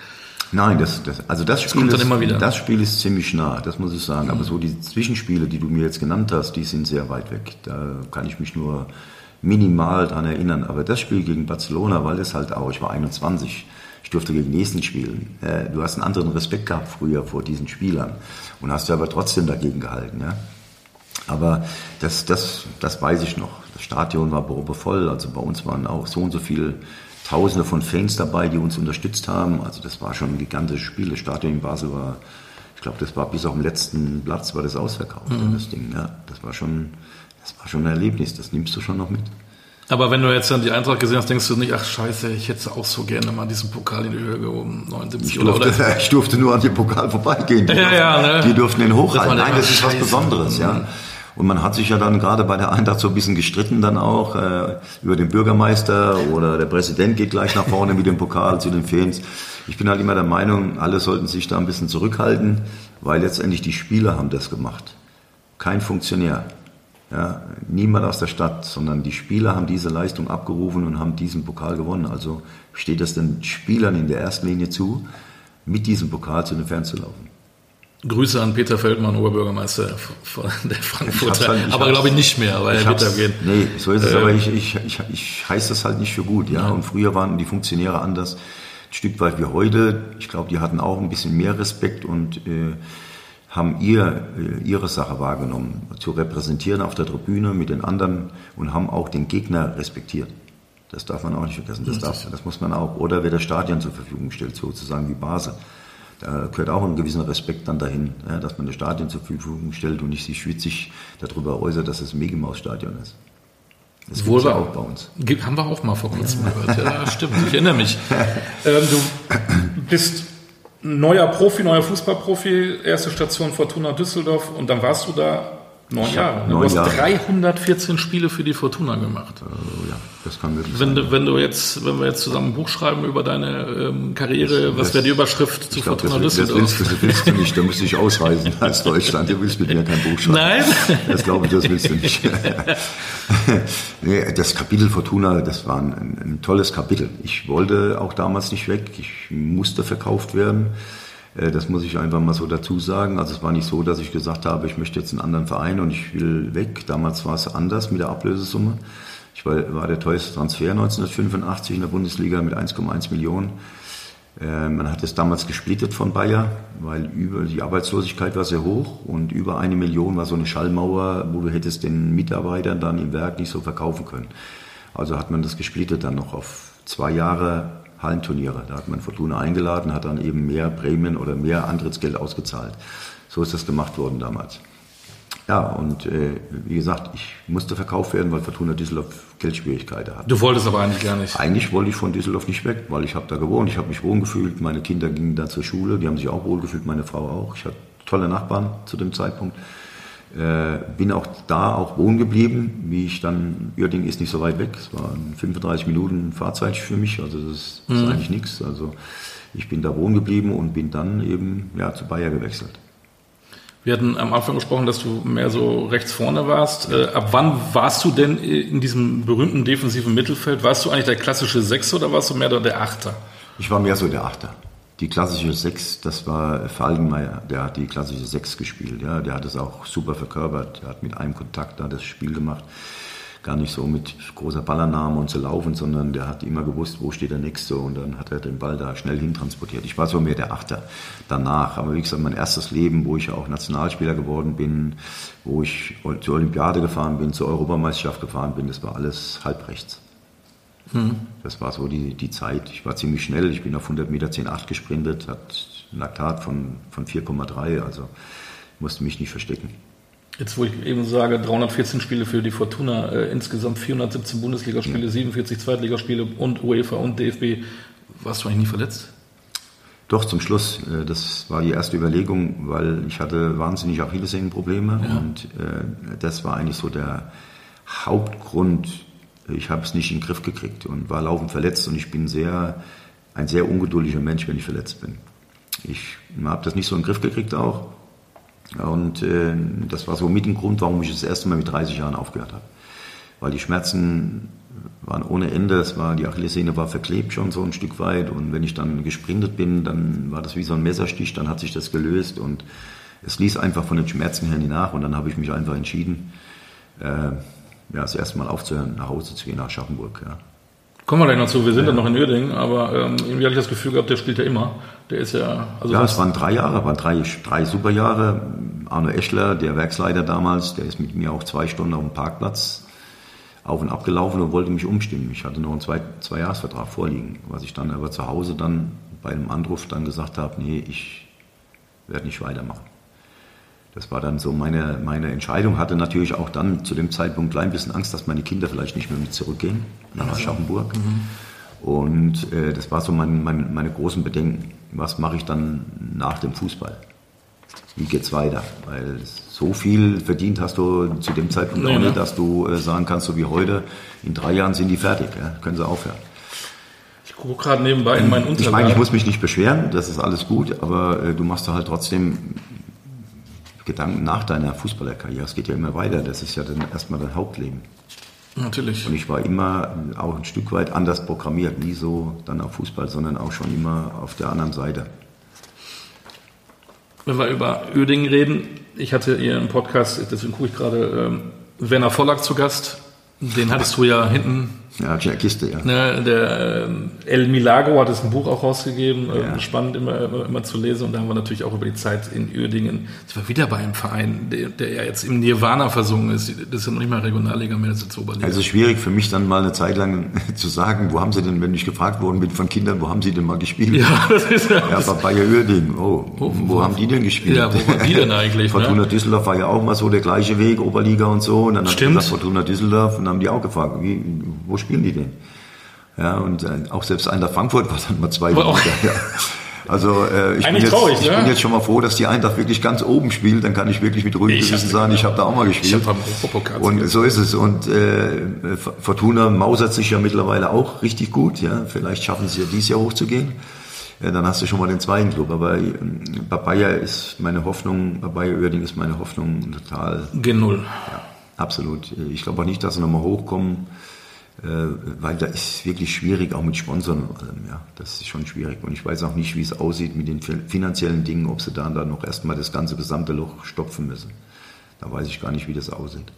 Nein, das, das, also das, das Spiel ist, das Spiel ist ziemlich nah, das muss ich sagen. Mhm. Aber so die Zwischenspiele, die du mir jetzt genannt hast, die sind sehr weit weg. Da kann ich mich nur minimal dran erinnern. Aber das Spiel gegen Barcelona, weil es halt auch, ich war 21, ich durfte gegen Nächsten spielen. Äh, du hast einen anderen Respekt gehabt früher vor diesen Spielern und hast du aber trotzdem dagegen gehalten. Ja? Aber das, das, das weiß ich noch. Das Stadion war voll, also bei uns waren auch so und so viele Tausende von Fans dabei, die uns unterstützt haben. Also das war schon ein gigantisches Spiel. Das Stadion in Basel war, glaube, das war bis auf den letzten Platz war das ausverkauft, mhm. das Ding. Ja, das war schon, das war schon ein Erlebnis. Das nimmst du schon noch mit. Aber wenn du jetzt dann die Eintracht gesehen hast, denkst du nicht, ach scheiße, ich hätte auch so gerne mal diesen Pokal in die Höhe gehoben, 79 ich durfte, oder? *laughs* Ich durfte nur an dem Pokal vorbeigehen. Die, ja, durften, ja, ne? die durften den hochhalten. Nein, das ist was Besonderes, ja. Mhm. Und man hat sich ja dann gerade bei der Eintracht so ein bisschen gestritten dann auch äh, über den Bürgermeister oder der Präsident geht gleich nach vorne mit dem Pokal zu den Fans. Ich bin halt immer der Meinung, alle sollten sich da ein bisschen zurückhalten, weil letztendlich die Spieler haben das gemacht. Kein Funktionär. Ja, niemand aus der Stadt, sondern die Spieler haben diese Leistung abgerufen und haben diesen Pokal gewonnen. Also steht es den Spielern in der ersten Linie zu, mit diesem Pokal zu den Fans zu laufen. Grüße an Peter Feldmann, Oberbürgermeister von der Frankfurter. Halt, aber glaube ich nicht mehr, weil er wird da gehen. Nee, so ist es, äh, aber ich, ich, ich, ich heiße das halt nicht für gut. Ja? Und früher waren die Funktionäre anders, ein Stück weit wie heute. Ich glaube, die hatten auch ein bisschen mehr Respekt und äh, haben ihr, äh, ihre Sache wahrgenommen, zu repräsentieren auf der Tribüne mit den anderen und haben auch den Gegner respektiert. Das darf man auch nicht vergessen. Das, darf, das muss man auch. Oder wer das Stadion zur Verfügung stellt, sozusagen wie Basel. Da gehört auch ein gewisser Respekt dann dahin, ja, dass man das Stadion zur Verfügung stellt und nicht sich schwitzig darüber äußert, dass es ein Megimaus-Stadion ist. Das Wohl ja auch bei uns. Haben wir auch mal vor kurzem gehört. Ja, stimmt. Ich erinnere mich. *laughs* Ähm, du bist neuer Profi, neuer Fußballprofi, erste Station Fortuna Düsseldorf und dann warst du da Neun Jahre. Du hast Jahre. 314 Spiele für die Fortuna gemacht. Äh, ja, das kann möglich wenn sein. Wenn du jetzt, wenn wir jetzt zusammen ein Buch schreiben über deine ähm, Karriere, das, was wäre die Überschrift zu glaub, Fortuna das, Düsseldorf? Das willst, du, das willst du nicht, da müsste ich ausreisen als Deutschland. Du willst mit mir kein Buch schreiben. Nein? Das glaube ich, das willst du nicht. *laughs* nee, das Kapitel Fortuna, das war ein, ein tolles Kapitel. Ich wollte auch damals nicht weg. Ich musste verkauft werden. Äh, das muss ich einfach mal so dazu sagen. Also es war nicht so, dass ich gesagt habe, ich möchte jetzt einen anderen Verein und ich will weg. Damals war es anders mit der Ablösesumme. Ich war, war der teuerste Transfer 1985 in der Bundesliga mit 1,1 Millionen. Äh, man hat es damals gesplittet von Bayer, weil über, die Arbeitslosigkeit war sehr hoch und über eine Million war so eine Schallmauer, wo du hättest den Mitarbeitern dann im Werk nicht so verkaufen können. Also hat man das gesplittet dann noch auf zwei Jahre Hallenturniere. Da hat man Fortuna eingeladen, hat dann eben mehr Prämien oder mehr Antrittsgeld ausgezahlt. So ist das gemacht worden damals. Ja, und äh, wie gesagt, ich musste verkauft werden, weil Fortuna Düsseldorf Geldschwierigkeiten hat. Du wolltest aber eigentlich gar nicht. Eigentlich wollte ich von Düsseldorf nicht weg, weil ich habe da gewohnt, ich habe mich wohl gefühlt, meine Kinder gingen da zur Schule, die haben sich auch wohl gefühlt, meine Frau auch. Ich hatte tolle Nachbarn zu dem Zeitpunkt. Äh, bin auch da auch wohnen geblieben, wie ich dann, Uerdingen ist nicht so weit weg, es waren 35 Minuten Fahrzeit für mich, also das ist, das mhm. eigentlich nichts. Also ich bin da wohnen geblieben und bin dann eben ja, zu Bayer gewechselt. Wir hatten am Anfang gesprochen, dass du mehr so rechts vorne warst. Äh, ab wann warst du denn in diesem berühmten defensiven Mittelfeld? Warst du eigentlich der klassische Sechser oder warst du mehr der Achter? Ich war mehr so der Achter die klassische Sechs, das war Falkenmeier, der hat die klassische Sechs gespielt. Ja, der hat es auch super verkörpert. Der hat mit einem Kontakt da das Spiel gemacht. Gar nicht so mit großer Ballannahme und zu laufen, sondern der hat immer gewusst, wo steht der Nächste und dann hat er den Ball da schnell hintransportiert. Ich war so mehr der Achter danach. Aber wie gesagt, mein erstes Leben, wo ich auch Nationalspieler geworden bin, wo ich zur Olympiade gefahren bin, zur Europameisterschaft gefahren bin, das war alles halbrechts. Mhm. Das war so die, die Zeit. Ich war ziemlich schnell. Ich bin auf 100 Meter 10,8 gesprintet, hat ein Laktat von, von 4,3, also musste mich nicht verstecken. Jetzt, wo ich eben sage, 314 Spiele für die Fortuna, äh, insgesamt 417 Bundesligaspiele, ja. 47 Zweitligaspiele und UEFA und DFB, warst du eigentlich nie verletzt? Doch, zum Schluss. Äh, das war die erste Überlegung, weil ich hatte wahnsinnig Achillessehnenprobleme ja. und äh, das war eigentlich so der Hauptgrund, ich habe es nicht in den Griff gekriegt und war laufend verletzt und ich bin sehr, ein sehr ungeduldiger Mensch, wenn ich verletzt bin. Ich habe das nicht so in den Griff gekriegt auch. Und äh, das war so mit dem Grund, warum ich das erste Mal mit 30 Jahren aufgehört habe. Weil die Schmerzen waren ohne Ende, es war, die Achillessehne war verklebt schon so ein Stück weit und wenn ich dann gesprintet bin, dann war das wie so ein Messerstich, dann hat sich das gelöst und es ließ einfach von den Schmerzen her nicht nach und dann habe ich mich einfach entschieden, äh, ja, das erste Mal aufzuhören, nach Hause zu gehen, nach Schaffenburg. Ja. Kommen wir gleich noch zu. Wir sind ja, noch in Uerdingen, aber ähm, irgendwie hatte ich das Gefühl gehabt, der spielt ja immer. Der ist ja. Also ja, es waren drei Jahre, waren drei, drei super Jahre. Arno Eschler, der Werksleiter damals, der ist mit mir auch zwei Stunden auf dem Parkplatz auf und ab gelaufen und wollte mich umstimmen. Ich hatte noch einen zwei, zwei Jahresvertrag vorliegen, was ich dann aber zu Hause dann bei einem Anruf dann gesagt habe, nee, ich werde nicht weitermachen. Das war dann so meine, meine Entscheidung. Hatte natürlich auch dann zu dem Zeitpunkt ein klein bisschen Angst, dass meine Kinder vielleicht nicht mehr mit zurückgehen nach also. Aschaffenburg. Mhm. Und äh, das war so mein, mein, meine großen Bedenken. Was mache ich dann nach dem Fußball? Wie geht's weiter? Weil so viel verdient hast du zu dem Zeitpunkt nee, auch nicht, dass du äh, sagen kannst, so wie heute, in drei Jahren sind die fertig, ja? können sie aufhören. Ich gucke gerade nebenbei in meinen Unterlagen. Ich meine, ich muss mich nicht beschweren, das ist alles gut, aber äh, du machst da halt trotzdem Gedanken nach deiner Fußballerkarriere. Es geht ja immer weiter, das ist ja dann erstmal dein Hauptleben. Natürlich. Und ich war immer auch ein Stück weit anders programmiert, nie so dann auf Fußball, sondern auch schon immer auf der anderen Seite. Wenn wir über Ödingen reden, ich hatte hier im Podcast, deswegen gucke ich gerade, ähm, Werner Vollack zu Gast. Den hattest du ja hinten ja, Kiste, ja. Ne, der äh, El Milagro hat es ein Buch auch rausgegeben, äh, ja. spannend immer, immer, immer, zu lesen. Und da haben wir natürlich auch über die Zeit in Uerdingen. Ich war wieder bei einem Verein, der, der ja jetzt im Nirvana versungen ist. Das ist ja noch nicht mal Regionalliga mehr, das ist jetzt Oberliga. Also schwierig für mich dann mal eine Zeit lang *laughs* zu sagen, wo haben sie denn, wenn ich gefragt worden bin von Kindern, wo haben sie denn mal gespielt? Ja, das ist ja. Ja, bei Bayer Uerdingen. Oh, wo, wo, wo, haben die denn gespielt? Ja, wo waren die denn eigentlich? *laughs* Fortuna ne? Düsseldorf war ja auch mal so der gleiche Weg, Oberliga und so. Und dann Stimmt. hat Fortuna Düsseldorf und dann haben die auch gefragt, wie, wo spielen die denn? Ja, und äh, auch selbst Eintracht Frankfurt war dann mal zwei Jahre. Ja. Also äh, ich, bin jetzt, traurig, ich ja? bin jetzt schon mal froh, dass die Eintracht wirklich ganz oben spielt. Dann kann ich wirklich mit ruhigem Gewissen sagen, ich habe da auch mal gespielt. Und so ist es. Und äh, Fortuna mausert sich ja mittlerweile auch richtig gut. Ja, Vielleicht schaffen sie ja dieses Jahr hochzugehen. Ja, dann hast du schon mal den zweiten Club. Aber äh, bei Bayer ist meine Hoffnung, bei Bayer Oerding ist meine Hoffnung total... G0. Ja, absolut. Ich glaube auch nicht, dass sie nochmal hochkommen. Äh, weil da ist wirklich schwierig, auch mit Sponsoren und allem. Ja, das ist schon schwierig. Und ich weiß auch nicht, wie es aussieht mit den finanziellen Dingen, ob sie da dann noch erstmal das ganze gesamte Loch stopfen müssen. Da weiß ich gar nicht, wie das aussieht.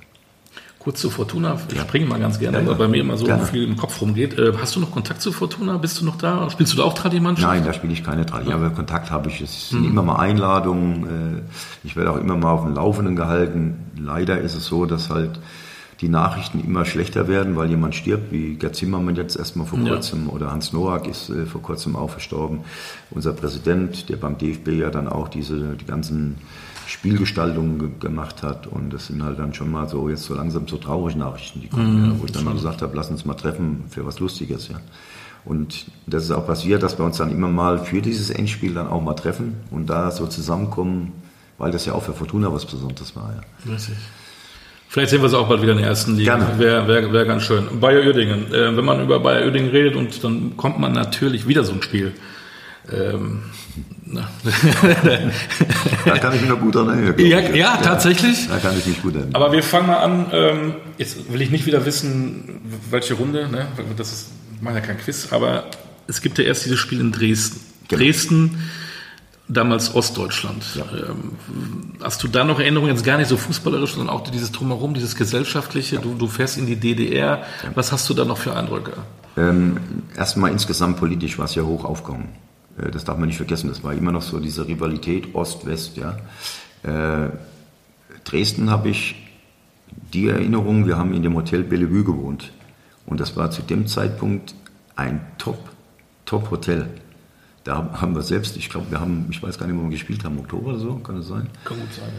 Kurz zu Fortuna, ich springe mal ganz gerne, ja, weil bei mir immer so gerne. viel im Kopf rumgeht. Äh, hast du noch Kontakt zu Fortuna? Bist du noch da? Spielst du da auch Tradi-Mannschaft? Nein, da spiele ich keine Tradi, aber Kontakt habe ich. Es sind mhm. immer mal Einladungen. Äh, ich werde auch immer mal auf dem Laufenden gehalten. Leider ist es so, dass halt die Nachrichten immer schlechter werden, weil jemand stirbt, wie Gerd Zimmermann jetzt erstmal vor kurzem ja. oder Hans Noack ist äh, vor kurzem auch verstorben. Unser Präsident, der beim DFB ja dann auch diese, die ganzen Spielgestaltungen gemacht hat und das sind halt dann schon mal so jetzt so langsam so traurige Nachrichten, die kommen, mhm, ja, wo ich dann mal gesagt habe, lass uns mal treffen für was Lustiges, ja. Und das ist auch passiert, dass wir uns dann immer mal für dieses Endspiel dann auch mal treffen und da so zusammenkommen, weil das ja auch für Fortuna was Besonderes war. Ja. Richtig. Vielleicht sehen wir es auch bald wieder in der ersten Liga. Gerne. Wäre wär, wär ganz schön. Bayer Uerdingen. Äh, wenn man über Bayer Uerdingen redet und dann kommt man natürlich wieder so ein Spiel. Ähm, *laughs* da kann ich mich noch gut dran erinnern. Ja, ja, ja, tatsächlich. Da kann ich mich gut erinnern. Aber wir fangen mal an. Ähm, jetzt will ich nicht wieder wissen, welche Runde. Ne? Das ist, ich mache ja kein Quiz, aber es gibt ja erst dieses Spiel in Dresden. Genau. Dresden damals Ostdeutschland. Ja. Ähm, hast du da noch Erinnerungen, jetzt gar nicht so fußballerisch, sondern auch dieses Drumherum, dieses Gesellschaftliche? Ja. Du, du fährst in die DDR. Ja. Was hast du da noch für Eindrücke? Ähm, erstmal insgesamt politisch war es ja hoch aufgekommen. Äh, das darf man nicht vergessen. Das war immer noch so diese Rivalität Ost-West. Ja. Äh, Dresden habe ich die Erinnerung, wir haben in dem Hotel Bellevue gewohnt. Und das war zu dem Zeitpunkt ein Top, Top-Hotel. Da haben wir selbst, ich glaube, wir haben, ich weiß gar nicht, wo wir gespielt haben, Oktober oder so, kann das sein? Kann gut sein,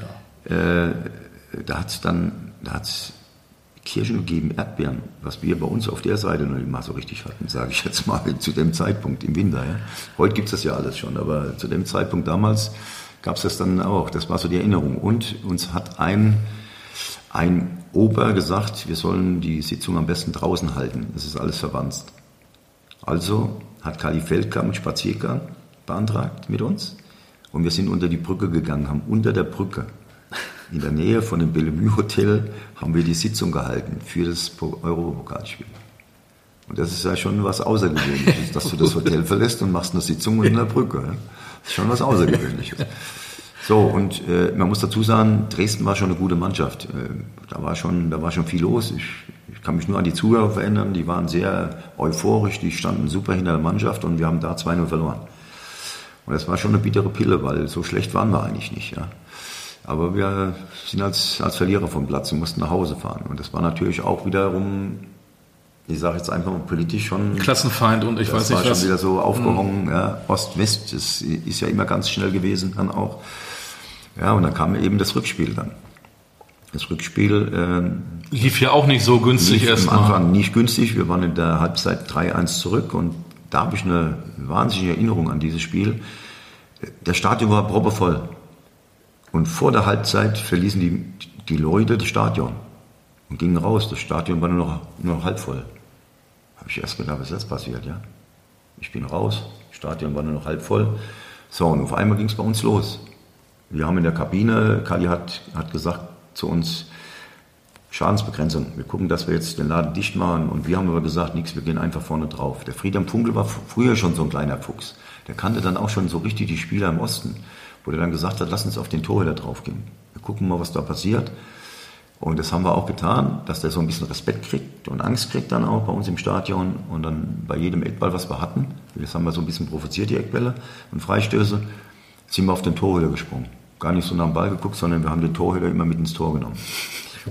ja. Äh, da hat es dann, da hat Kirschen gegeben, Erdbeeren, was wir bei uns auf der Seite noch nicht mal so richtig hatten, sage ich jetzt mal, *laughs* zu dem Zeitpunkt im Winter. Ja. Heute gibt es das ja alles schon, aber zu dem Zeitpunkt damals gab es das dann auch. Das war so die Erinnerung. Und uns hat ein, ein Ober gesagt, wir sollen die Sitzung am besten draußen halten. Das ist alles verwandt. Also hat Kali Feldkamp einen Spaziergang beantragt mit uns und wir sind unter die Brücke gegangen, haben unter der Brücke in der Nähe von dem Bellevue Hotel haben wir die Sitzung gehalten für das Europapokalspiel. Und das ist ja schon was Außergewöhnliches, dass du das Hotel verlässt und machst eine Sitzung unter der Brücke. Das ist schon was Außergewöhnliches. So, und äh, man muss dazu sagen, Dresden war schon eine gute Mannschaft. Äh, da, war schon, da war schon viel los. Ich kann mich nur an die Zuhörer erinnern, die waren sehr euphorisch, die standen super hinter der Mannschaft und wir haben da 2-0 verloren. Und das war schon eine bittere Pille, weil so schlecht waren wir eigentlich nicht. Ja. Aber wir sind als, als Verlierer vom Platz und mussten nach Hause fahren. Und das war natürlich auch wiederum ich sage jetzt einfach mal politisch schon. Klassenfeind und ich weiß nicht was. war schon wieder so aufgehangen, mhm. ja, Ost-West, das ist ja immer ganz schnell gewesen dann auch. Ja, und dann kam eben das Rückspiel dann. Das Rückspiel äh, lief ja auch nicht so günstig erstmal. Am Anfang nicht günstig. Wir waren in der Halbzeit 3-1 zurück und da habe ich eine wahnsinnige Erinnerung an dieses Spiel. Der Stadion war proppevoll. Und vor der Halbzeit verließen die, die Leute das Stadion und gingen raus. Das Stadion war nur noch, nur noch halb voll. Habe ich erst gedacht, was ist jetzt passiert, ja? Ich bin raus, das Stadion war nur noch halb voll. So, und auf einmal ging es bei uns los. Wir haben in der Kabine, Kali hat, hat gesagt zu uns, Schadensbegrenzung. Wir gucken, dass wir jetzt den Laden dicht machen. Und wir haben aber gesagt, nichts, wir gehen einfach vorne drauf. Der Friedhelm Funkel war früher schon so ein kleiner Fuchs. Der kannte dann auch schon so richtig die Spieler im Osten, wo der dann gesagt hat, lass uns auf den Torhüter draufgehen. Wir gucken mal, was da passiert. Und das haben wir auch getan, dass der so ein bisschen Respekt kriegt und Angst kriegt dann auch bei uns im Stadion. Und dann bei jedem Eckball, was wir hatten, das haben wir so ein bisschen provoziert, die Eckbälle und Freistöße, sind wir auf den Torhüter gesprungen. Gar nicht so nach dem Ball geguckt, sondern wir haben den Torhüter immer mit ins Tor genommen.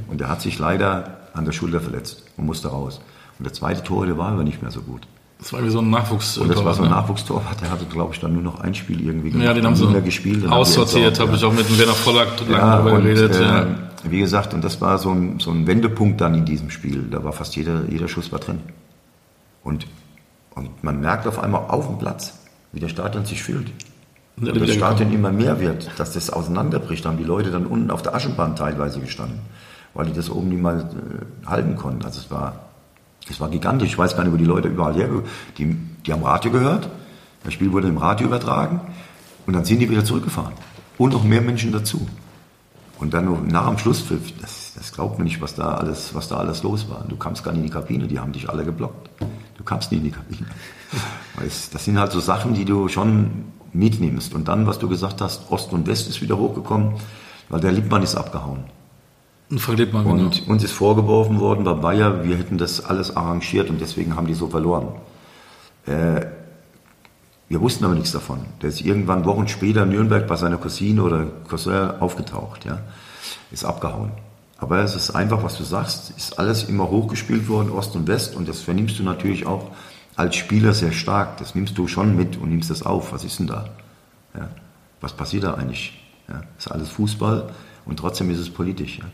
Und der hat sich leider an der Schulter verletzt und musste raus. Und der zweite Torhüter war aber nicht mehr so gut. Das war wie so ein Nachwuchs. Und das war so ein ne? Nachwuchstorwart. Der hatte, glaube ich, dann nur noch ein Spiel irgendwie gemacht. Ja, den haben sie gespielt. Aussortiert, habe ja. ich auch mit dem Werner Vollack lange ja, darüber geredet. Äh, ja. Wie gesagt, und das war so ein, so ein Wendepunkt dann in diesem Spiel. Da war fast jeder, jeder Schuss war drin. Und, und man merkt auf einmal auf dem Platz, wie der Stadion sich fühlt. Und das Stadion immer mehr wird, dass das auseinanderbricht. Da haben die Leute dann unten auf der Aschenbahn teilweise gestanden weil die das oben nicht mal äh, halten konnten. Also es war, es war gigantisch. Ich weiß gar nicht, wo die Leute überall her, die, die haben Radio gehört, das Spiel wurde im Radio übertragen und dann sind die wieder zurückgefahren. Und noch mehr Menschen dazu. Und dann noch nach dem Schlusspfiff, das, das glaubt man nicht, was da, alles, was da alles los war. Du kamst gar nicht in die Kabine, die haben dich alle geblockt. Du kamst nie in die Kabine. *laughs* Das sind halt so Sachen, die du schon mitnimmst. Und dann, was du gesagt hast, Ost und West ist wieder hochgekommen, weil der Lippmann ist abgehauen. Verliert man, und genau. uns ist vorgeworfen worden bei Bayer, wir hätten das alles arrangiert und deswegen haben die so verloren. Äh, wir wussten aber nichts davon. Der ist irgendwann Wochen später in Nürnberg bei seiner Cousine oder Cousin aufgetaucht, ja. Ist abgehauen. Aber es ist einfach, was du sagst, ist alles immer hochgespielt worden, Ost und West, und das vernimmst du natürlich auch als Spieler sehr stark. Das nimmst du schon mit und nimmst das auf. Was ist denn da? Ja. Was passiert da eigentlich? Ja. Ist alles Fußball und trotzdem ist es politisch. Ja.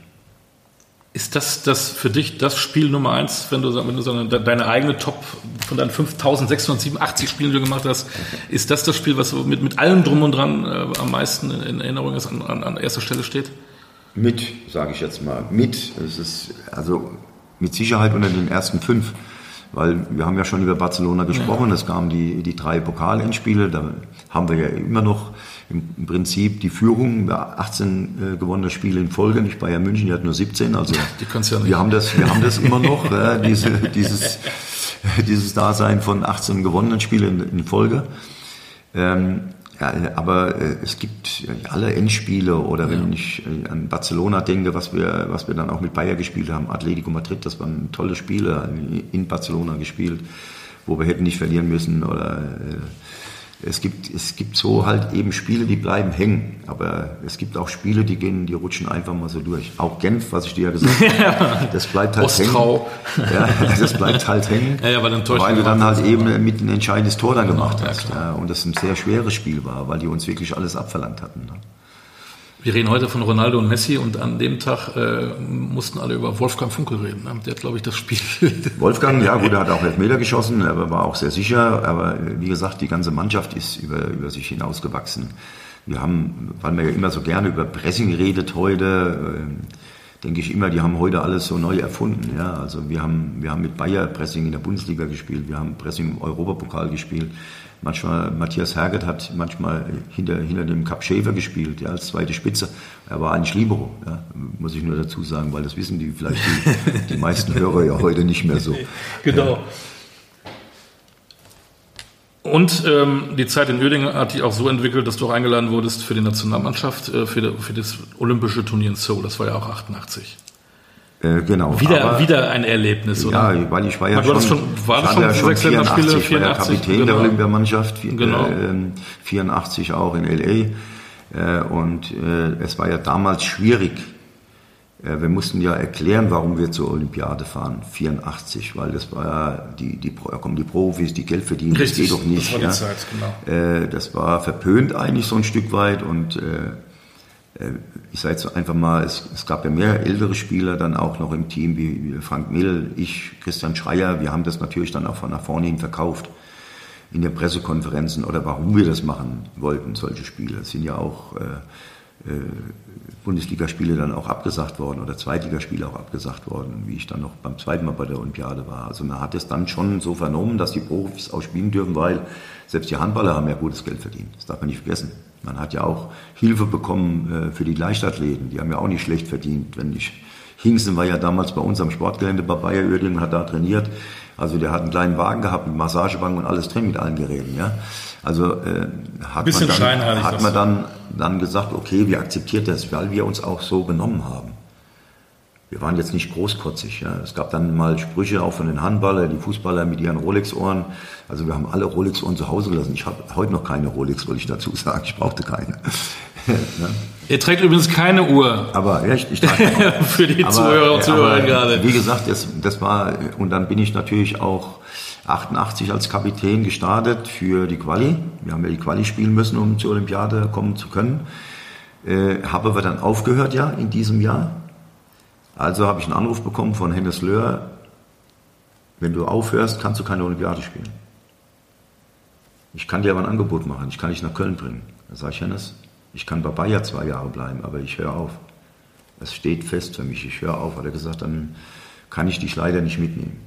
Ist das, das für dich das Spiel Nummer eins, wenn du, wenn du so eine, deine eigene Top von deinen 5687 Spielen, die du gemacht hast, ist das das Spiel, was mit, mit allem drum und dran äh, am meisten in Erinnerung ist, an, an, an erster Stelle steht? Mit, sage ich jetzt mal. Mit. Es ist also mit Sicherheit unter den ersten fünf. Weil wir haben ja schon über Barcelona gesprochen, ja. es kamen die, die drei Pokalendspiele, da haben wir ja immer noch im Prinzip die Führung, 18 äh, gewonnene Spiele in Folge, nicht Bayern München, die hat nur 17, also ja wir haben das, wir haben das immer noch, äh, diese, *laughs* dieses, dieses Dasein von 18 gewonnenen Spielen in, in Folge. Ähm, ja, aber äh, es gibt alle Endspiele oder wenn ja. ich äh, an Barcelona denke, was wir, was wir dann auch mit Bayern gespielt haben, Atletico Madrid, das waren tolle Spiele in Barcelona gespielt, wo wir hätten nicht verlieren müssen oder äh, es gibt, es gibt so halt eben Spiele, die bleiben hängen. Aber es gibt auch Spiele, die gehen, die rutschen einfach mal so durch. Auch Genf, was ich dir ja gesagt *laughs* habe, das bleibt halt Ostrau. hängen. Ja, *laughs* das bleibt halt hängen. Ja, ja, weil, weil du dann halt eben mit ein entscheidendes Tor dann gemacht genau, hast. Ja, und das ein sehr schweres Spiel war, weil die uns wirklich alles abverlangt hatten. Ne? Wir reden heute von Ronaldo und Messi und an dem Tag äh, mussten alle über Wolfgang Funkel reden. Der hat, glaube ich, das Spiel. *laughs* Wolfgang, ja gut, er hat auch Elfmeter geschossen, aber war auch sehr sicher. Aber wie gesagt, die ganze Mannschaft ist über, über sich hinausgewachsen. Wir haben, weil man ja immer so gerne über Pressing redet heute, äh, denke ich immer, die haben heute alles so neu erfunden. Ja? Also wir haben, wir haben mit Bayer Pressing in der Bundesliga gespielt, wir haben Pressing im Europapokal gespielt. Manchmal, Matthias Herget hat manchmal hinter, hinter dem Cup Schäfer gespielt, ja, als zweite Spitze. Er war eigentlich Libero, ja, muss ich nur dazu sagen, weil das wissen die vielleicht die, die meisten Hörer ja heute nicht mehr so. *laughs* Genau. Und ähm, die Zeit in Oedingen hat dich auch so entwickelt, dass du auch eingeladen wurdest für die Nationalmannschaft, äh, für, für das olympische Turnier in Seoul. Das war ja auch 88. Äh, genau. Wieder, aber, wieder ein Erlebnis, oder? Ja, weil ich war ja schon, schon, war das schon, ja schon 84, 84, war ja Kapitän genau. der Olympiamannschaft, genau. äh, 84 auch in L.A. Äh, und äh, es war ja damals schwierig, äh, wir mussten ja erklären, warum wir zur Olympiade fahren, 84, weil das war ja, die, die, da kommen die Profis, die Geld verdienen, Richtig, das geht doch nicht. das war ja. Zeit, genau. Äh, das war verpönt eigentlich so ein Stück weit und äh, äh, ich sage jetzt einfach mal, es, es, gab ja mehr ältere Spieler dann auch noch im Team, wie, wie Frank Mill, ich, Christian Schreier, wir haben das natürlich dann auch von nach vorne hin verkauft in den Pressekonferenzen oder warum wir das machen wollten, solche Spiele. Es sind ja auch äh, äh, Bundesligaspiele dann auch abgesagt worden oder Zweitligaspiele auch abgesagt worden, wie ich dann noch beim zweiten Mal bei der Olympiade war. Also man hat es dann schon so vernommen, dass die Profis auch spielen dürfen, weil selbst die Handballer haben ja gutes Geld verdient. Das darf man nicht vergessen. Man hat ja auch Hilfe bekommen äh, für die Leichtathleten. Die haben ja auch nicht schlecht verdient. Wenn ich, Hingsen war ja damals bei uns am Sportgelände bei Bayer Oerding und hat da trainiert. Also der hat einen kleinen Wagen gehabt mit Massagebank und alles drin mit allen Geräten. Ja? Also äh, hat man, dann, hat man dann, dann gesagt, okay, wir akzeptieren das, weil wir uns auch so benommen haben. Wir waren jetzt nicht großkotzig. Ja. Es gab dann mal Sprüche auch von den Handballern, die Fußballer mit ihren Rolex-Ohren. Also wir haben alle Rolex-Ohren zu Hause gelassen. Ich habe heute noch keine Rolex, wollte ich dazu sagen. Ich brauchte keine. *laughs* ja. Er trägt übrigens keine Uhr Aber ja, ich, ich trage *laughs* für die aber, Zuhörer und äh, Zuhörer gerade. Wie gesagt, das, das war, und dann bin ich natürlich auch 88 als Kapitän gestartet für die Quali. Wir haben ja die Quali spielen müssen, um zur Olympiade kommen zu können. Äh, habe aber dann aufgehört, ja, in diesem Jahr. Also habe ich einen Anruf bekommen von Hennes Löhr, wenn du aufhörst, kannst du keine Olympiade spielen. Ich kann dir aber ein Angebot machen, ich kann dich nach Köln bringen. Da sage ich, Hennes, ich kann bei Bayer zwei Jahre bleiben, aber ich höre auf. Es steht fest für mich, ich höre auf. Hat er gesagt, dann kann ich dich leider nicht mitnehmen.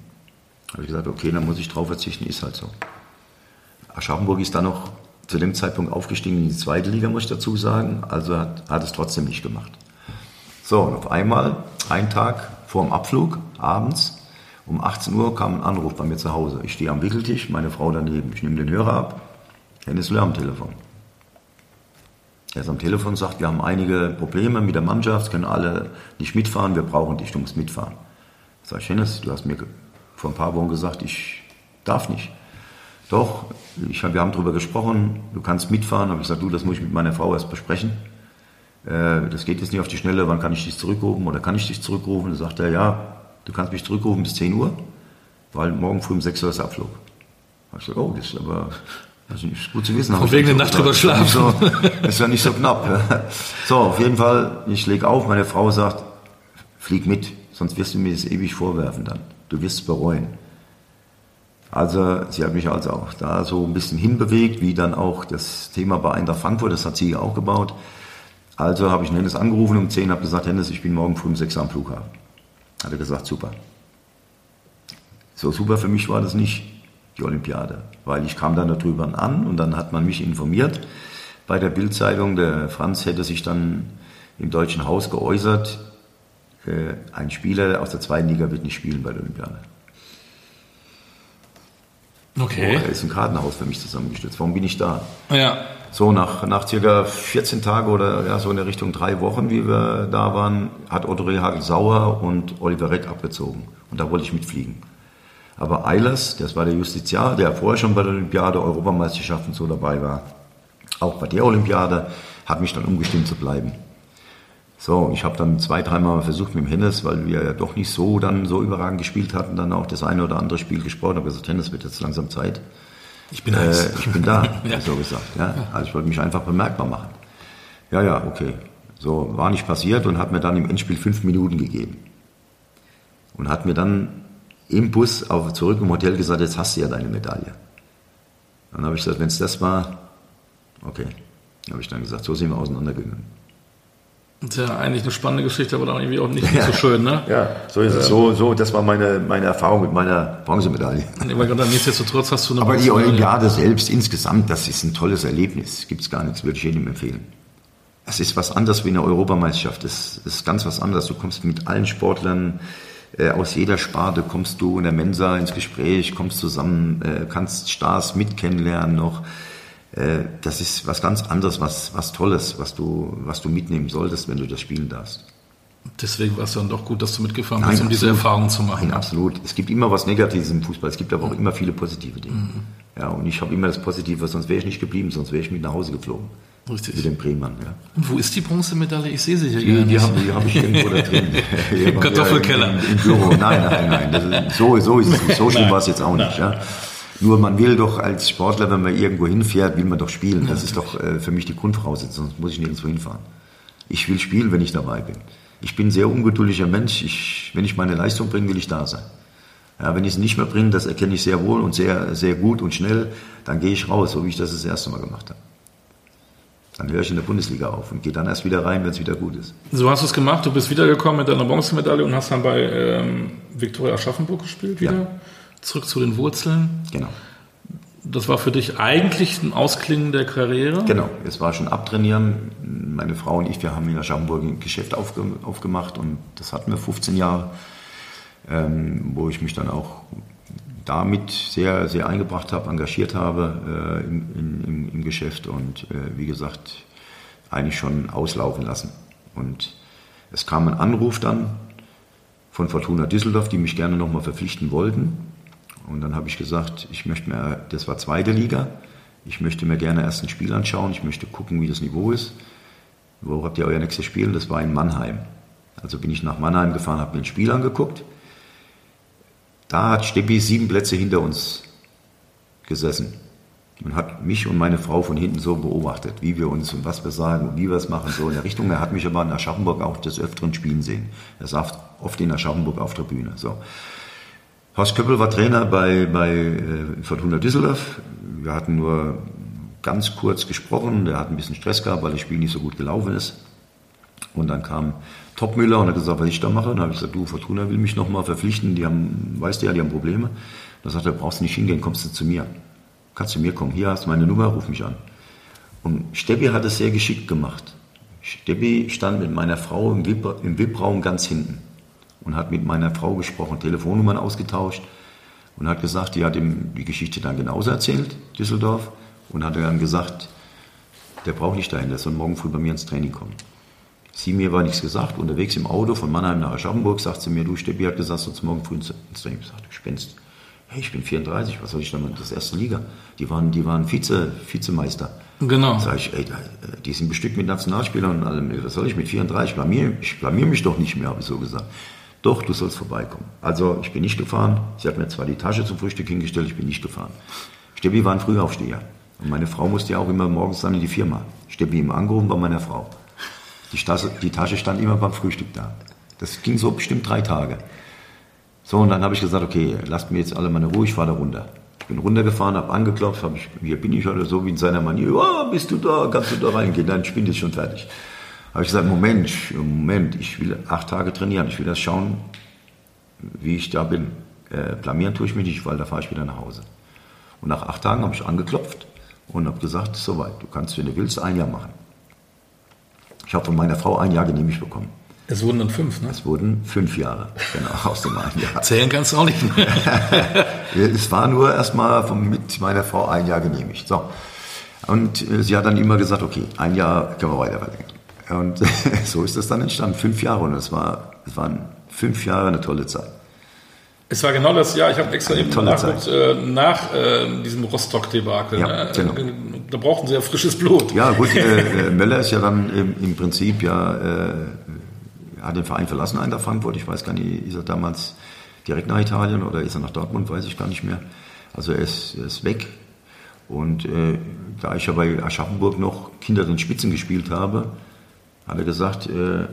Habe ich gesagt, okay, dann muss ich drauf verzichten, ist halt so. Aschaffenburg ist dann noch zu dem Zeitpunkt aufgestiegen in die zweite Liga, muss ich dazu sagen. Also hat, hat es trotzdem nicht gemacht. So, und auf einmal, einen Tag vor dem Abflug, abends, um 18 Uhr kam ein Anruf bei mir zu Hause. Ich stehe am Wickeltisch, meine Frau daneben. Ich nehme den Hörer ab. Hennes Löhr am Telefon. Er ist am Telefon und sagt, wir haben einige Probleme mit der Mannschaft, können alle nicht mitfahren, wir brauchen dich, du musst mitfahren. Ich, Hennes, du hast mir vor ein paar Wochen gesagt, ich darf nicht. Doch, ich, wir haben darüber gesprochen, du kannst mitfahren. Habe ich gesagt, du, das muss ich mit meiner Frau erst besprechen. Äh, das geht jetzt nicht auf die Schnelle, wann kann ich dich zurückrufen oder kann ich dich zurückrufen? Da sagt er, ja, du kannst mich zurückrufen bis 10 Uhr, weil morgen früh um 6 Uhr ist Abflug. Hab ich gesagt, oh, das ist aber das ist gut zu wissen. Von wegen der Nacht drüber schlafen. *laughs* So, ist ja nicht so knapp. So, auf jeden Fall, ich lege auf, meine Frau sagt, flieg mit, sonst wirst du mir das ewig vorwerfen dann. Du wirst es bereuen. Also sie hat mich also auch da so ein bisschen hinbewegt, wie dann auch das Thema bei Eintracht Frankfurt, das hat sie auch gebaut. Also habe ich Hennes angerufen um 10, habe gesagt, Hennes, ich bin morgen früh um 6 Uhr am Flughafen. Hat er gesagt, super. So super für mich war das nicht, die Olympiade, weil ich kam dann darüber an und dann hat man mich informiert bei der Bildzeitung, der Franz hätte sich dann im Deutschen Haus geäußert, ein Spieler aus der zweiten Liga wird nicht spielen bei der Olympiade. Okay. Oh, er ist ein Kartenhaus für mich zusammengestürzt. Warum bin ich da? Ja. So, nach, nach circa 14 Tagen oder ja, so in der Richtung drei Wochen, wie wir da waren, hat Otto Rehagel Sauer und Oliver Reck abgezogen. Und da wollte ich mitfliegen. Aber Eilers, das war der Justiziar, der vorher schon bei der Olympiade, Europameisterschaften so dabei war, auch bei der Olympiade, hat mich dann umgestimmt zu bleiben. So, ich habe dann zwei, dreimal versucht mit dem Hennes, weil wir ja doch nicht so dann so überragend gespielt hatten, dann auch das eine oder andere Spiel gesprochen. habe gesagt, Hennes wird jetzt langsam Zeit. Ich bin Äh, heiß. ich bin da, *laughs* Ja. so gesagt. Ja? Also ich wollte mich einfach bemerkbar machen. Ja, ja, okay. So war nicht passiert und hat mir dann im Endspiel fünf Minuten gegeben. Und hat mir dann im Bus auf, zurück im Hotel gesagt, jetzt hast du ja deine Medaille. Dann habe ich gesagt, wenn es das war, okay. Habe ich dann gesagt, so sind wir auseinandergegangen. Tja, eigentlich eine spannende Geschichte, aber dann irgendwie auch nicht, nicht *laughs* so schön, ne? Ja, so ist es. So, so, das war meine, meine Erfahrung mit meiner Bronzemedaille. Aber dann nichtsdestotrotz hast du eine Aber die. Olympiade selbst insgesamt, das ist ein tolles Erlebnis. Gibt's gar nichts, würde ich jedem empfehlen. Es ist was anderes wie eine Europameisterschaft. Es ist ganz was anderes. Du kommst mit allen Sportlern äh, aus jeder Sparte, kommst du in der Mensa ins Gespräch, kommst zusammen, äh, kannst Stars mit kennenlernen noch. Äh, das ist was ganz anderes, was, was Tolles, was du, was du mitnehmen solltest, wenn du das spielen darfst. Deswegen war es dann doch gut, dass du mitgefahren Nein, bist, um diese absolut. Erfahrung zu machen. Nein, absolut. Es gibt immer was Negatives im Fußball, es gibt aber auch immer viele positive Dinge. Ja, und ich habe immer das Positive, sonst wäre ich nicht geblieben, sonst wäre ich mit nach Hause geflogen. Richtig. Mit dem Bremern, ja. Und wo ist die Bronzemedaille? Ich sehe sie hier die, die habe hab ich irgendwo da drin. *laughs* Im Kartoffelkeller. Im, Im, Büro. Nein, nein, nein. Ist, so, so, ist es, so schlimm war es jetzt auch nicht. Ja. Nur man will doch als Sportler, wenn man irgendwo hinfährt, will man doch spielen. Das ist doch äh, für mich die Grundvoraussetzung, sonst muss ich nirgendwo hinfahren. Ich will spielen, wenn ich dabei bin. Ich bin ein sehr ungeduldiger Mensch. Ich, wenn ich meine Leistung bringe, will ich da sein. Ja, wenn ich es nicht mehr bringe, das erkenne ich sehr wohl und sehr, sehr gut und schnell, dann gehe ich raus, so wie ich das das erste Mal gemacht habe. Dann höre ich in der Bundesliga auf und gehe dann erst wieder rein, wenn es wieder gut ist. So hast du es gemacht, du bist wiedergekommen mit deiner Bronzemedaille und hast dann bei ähm, Viktoria Aschaffenburg gespielt wieder. Ja. Zurück zu den Wurzeln. Genau. Das war für dich eigentlich ein Ausklingen der Karriere? Genau, es war schon abtrainieren. Meine Frau und ich, wir haben in Aschaffenburg ein Geschäft aufge aufgemacht und das hatten wir 15 Jahre, ähm, wo ich mich dann auch damit sehr, sehr eingebracht habe, engagiert habe äh, im, im, im, Geschäft und äh, wie gesagt, eigentlich schon auslaufen lassen. Und es kam ein Anruf dann von Fortuna Düsseldorf, die mich gerne nochmal verpflichten wollten. Und dann habe ich gesagt, ich möchte mir, das war zweite Liga, ich möchte mir gerne erst ein Spiel anschauen, ich möchte gucken, wie das Niveau ist. Wo habt ihr euer nächstes Spiel? Das war in Mannheim. Also bin ich nach Mannheim gefahren, habe mir ein Spiel angeguckt da hat Steppi sieben Plätze hinter uns gesessen und hat mich und meine Frau von hinten so beobachtet, wie wir uns und was wir sagen und wie wir es machen, so in der Richtung. Er hat mich aber in Aschaffenburg auch des Öfteren spielen sehen. Er saß oft in Aschaffenburg auf der Bühne. So. Horst Köppel war Trainer bei, bei äh, Fortuna Düsseldorf. Wir hatten nur ganz kurz gesprochen. Der hat ein bisschen Stress gehabt, weil das Spiel nicht so gut gelaufen ist. Und dann kam Topmüller und hat gesagt, was ich da mache. Dann habe ich gesagt, du, Fortuna will mich nochmal verpflichten. Die haben, weißt du ja, die haben Probleme. Dann sagt er, brauchst du nicht hingehen, kommst du zu mir. Kannst zu mir kommen. Hier hast du meine Nummer, ruf mich an. Und Steppi hat es sehr geschickt gemacht. Steppi stand mit meiner Frau im VIP-Raum ganz hinten und hat mit meiner Frau gesprochen, Telefonnummern ausgetauscht und hat gesagt, die hat ihm die Geschichte dann genauso erzählt, Düsseldorf, und hat dann gesagt, der braucht nicht dahin, der soll morgen früh bei mir ins Training kommen. Sie mir war nichts gesagt. Unterwegs im Auto von Mannheim nach Aschaffenburg sagt sie mir, du Steppi hat gesagt, sonst morgen früh ins Training. Ich sagte, du spinnst. Hey, ich bin 34, was soll ich damit? Das erste Liga. Die waren, die waren Vize, Vizemeister. Genau. Sag ich, ey, die sind bestückt mit Nationalspielern und allem. Was soll ich mit 34? Ich blamier, ich blamier mich doch nicht mehr, habe ich so gesagt. Doch, du sollst vorbeikommen. Also, ich bin nicht gefahren. Sie hat mir zwar die Tasche zum Frühstück hingestellt, ich bin nicht gefahren. Steppi war ein Frühaufsteher. Und meine Frau musste ja auch immer morgens dann in die Firma. Steppi ihm angerufen bei meiner Frau. Die Tasche, die Tasche stand immer beim Frühstück da. Das ging so bestimmt drei Tage. So, und dann habe ich gesagt, okay, lasst mir jetzt alle mal eine Ruhe, ich fahre da runter. Ich bin runtergefahren, habe angeklopft, habe ich, hier bin ich oder so wie in seiner Manier, oh, bist du da, kannst du da reingehen, dein Spiel ist schon fertig. Habe ich gesagt, Moment, Moment, ich will acht Tage trainieren, ich will das schauen, wie ich da bin. Äh, blamieren tue ich mich nicht, weil da fahre ich wieder nach Hause. Und nach acht Tagen habe ich angeklopft und habe gesagt, soweit, du kannst, wenn du willst, ein Jahr machen. Ich habe von meiner Frau ein Jahr genehmigt bekommen. Es wurden dann fünf, ne? Es wurden fünf Jahre, genau, aus dem einen Jahr. *laughs* Zählen kannst du auch nicht mehr. *laughs* es war nur erstmal mit meiner Frau ein Jahr genehmigt. So. Und äh, sie hat dann immer gesagt, okay, ein Jahr können wir weiter verlängern. Und *laughs* so ist das dann entstanden, fünf Jahre. Und es, war, es waren fünf Jahre eine tolle Zeit. Es war genau das Jahr, ich habe extra eben nachgeguckt, äh, nach äh, diesem Rostock-Debakel. Ja, ne? genau. Da brauchten sie ja frisches Blut. Ja, gut, äh, *laughs* äh, Möller ist ja dann im, im Prinzip ja, äh, hat den Verein verlassen, einer Frankfurt. Ich weiß gar nicht, ist er damals direkt nach Italien oder ist er nach Dortmund, weiß ich gar nicht mehr. Also er ist, er ist weg. Und äh, da ich ja bei Aschaffenburg noch Kinder in Spitzen gespielt habe, hat er gesagt, äh,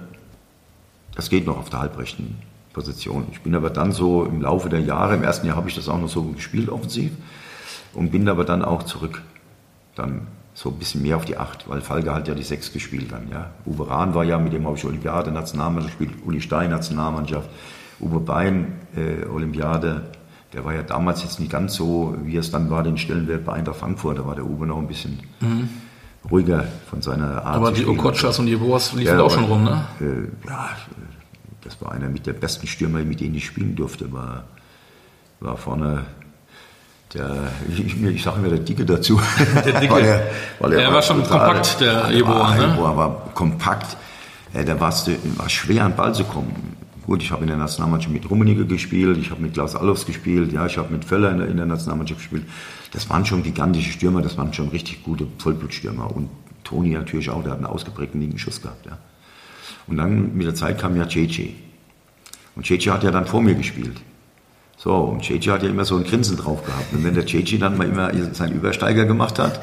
das geht noch auf der halbrechten Position. Ich bin aber dann so im Laufe der Jahre, im ersten Jahr habe ich das auch noch so gespielt, offensiv, und bin aber dann auch zurück. Dann so ein bisschen mehr auf die Acht, weil Falke hat ja die Sechs gespielt dann. Ja. Uwe Rahn war ja, mit dem habe ich Olympiade, Nationalmannschaft gespielt, Uli Stein, Nationalmannschaft, Uwe Bein, äh, Olympiade. Der war ja damals jetzt nicht ganz so, wie es dann war, den Stellenwert bei Eintracht Frankfurt. Da war der Uwe noch ein bisschen mhm. Ruhiger von seiner Art. Aber die Okotschas und die Boas liefen ja, auch schon rum, ne? Äh, ja, das war einer mit der besten Stürmer, mit denen ich spielen durfte. War, war vorne der, ich, ich sage mir der Dicke dazu. *laughs* Der Dicke. *laughs* weil er, weil er, er war, war, schon total, kompakt, der Ebo. Ne? Er war kompakt. Der war, war schwer an den Ball zu kommen. Gut, ich habe in der Nationalmannschaft mit Rummenigge gespielt, ich habe mit Klaus Allofs gespielt, ja, ich habe mit Völler in der, in der, Nationalmannschaft gespielt. Das waren schon gigantische Stürmer, das waren schon richtig gute Vollblutstürmer und Toni natürlich auch, der hat einen ausgeprägten linken Schuss gehabt. Ja. Und dann mit der Zeit kam ja Cece. Und Cece hat ja dann vor mir gespielt. So, und Cece hat ja immer so ein Grinsen drauf gehabt. Und wenn der Cece dann mal immer seinen Übersteiger gemacht hat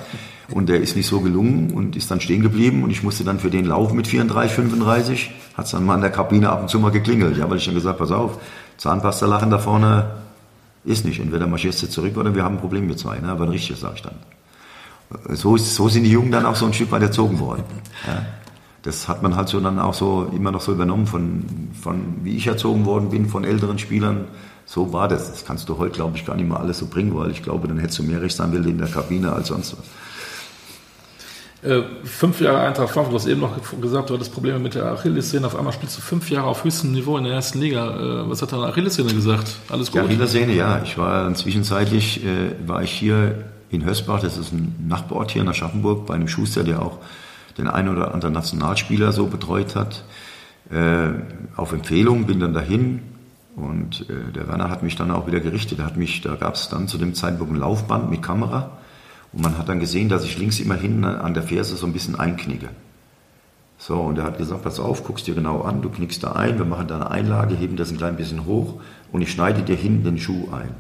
und der ist nicht so gelungen und ist dann stehen geblieben und ich musste dann für den Lauf mit 34, 35, hat es dann mal in der Kabine ab und zu mal geklingelt. Ja, weil ich dann gesagt, pass auf, Zahnpasta lachen da vorne ist nicht. Entweder marschierst du zurück oder wir haben ein Problem mit zwei. Ne? Aber ein richtiges, sage ich dann. So, ist, so sind die Jungen dann auch so ein Stück weit erzogen worden. Ja? Das hat man halt so dann auch so immer noch so übernommen von, von wie ich erzogen worden bin, von älteren Spielern. So war das. Das kannst du heute, glaube ich, gar nicht mehr alles so bringen, weil ich glaube, dann hättest du mehr Rechtsanwälte in der Kabine als sonst was. Äh, fünf Jahre Eintracht Frankfurt, du hast eben noch gesagt, du hattest Probleme mit der Achillessehne. Auf einmal spielst du fünf Jahre auf höchstem Niveau in der ersten Liga. Äh, was hat deine Achillessehne gesagt? Alles gut? Achillessehne, ja. Ich war zwischenzeitlich, äh, war ich hier in Hösbach, das ist ein Nachbarort hier in Aschaffenburg, bei einem Schuster, der auch den einen oder anderen Nationalspieler so betreut hat. Äh, auf Empfehlung bin dann dahin und der Werner hat mich dann auch wieder gerichtet. Er hat mich, da gab es dann zu dem Zeitpunkt ein Laufband mit Kamera und man hat dann gesehen, dass ich links immer hinten an der Ferse so ein bisschen einknicke. So, und er hat gesagt, pass auf, guckst dir genau an, du knickst da ein, wir machen da eine Einlage, heben das ein klein bisschen hoch und ich schneide dir hinten den Schuh ein.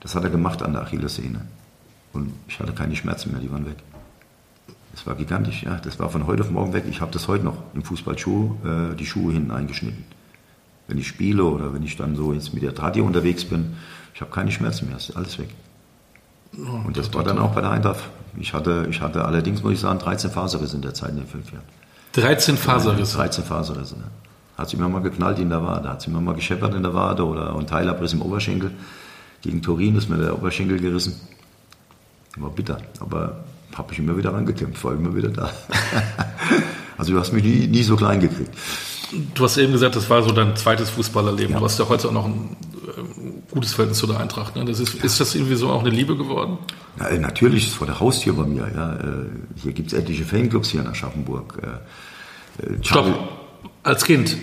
Das hat er gemacht an der Achillessehne. Und ich hatte keine Schmerzen mehr, die waren weg. Das war gigantisch, ja. Das war von heute auf morgen weg. Ich habe das heute noch im Fußballschuh, äh, die Schuhe hinten eingeschnitten. Wenn ich spiele oder wenn ich dann so jetzt mit der Tradi unterwegs bin, ich habe keine Schmerzen mehr, ist alles weg. Und das war dann auch bei der Eintracht. Ich hatte, ich hatte allerdings, muss ich sagen, 13 Faserrisse in der Zeit in den fünf Jahren. 13 Faserrisse? 13 Faserrisse. Ne? Hat sie mir mal geknallt in der Wade, hat sie mir mal gescheppert in der Wade oder ein Teilabriss im Oberschenkel. Gegen Turin ist mir der Oberschenkel gerissen. War bitter, aber habe ich immer wieder rangekämpft, war immer wieder da. *laughs* also du hast mich nie, nie so klein gekriegt. Du hast eben gesagt, das war so dein zweites Fußballerleben. Ja. Du hast ja heute auch noch ein gutes Verhältnis zu der Eintracht. Ne? Das ist, ja. ist das irgendwie so auch eine Liebe geworden? Ja, äh, natürlich, ist vor der Haustür bei mir. Ja. Äh, hier gibt es etliche Fanclubs hier in Aschaffenburg. Äh, Stopp, als Kind.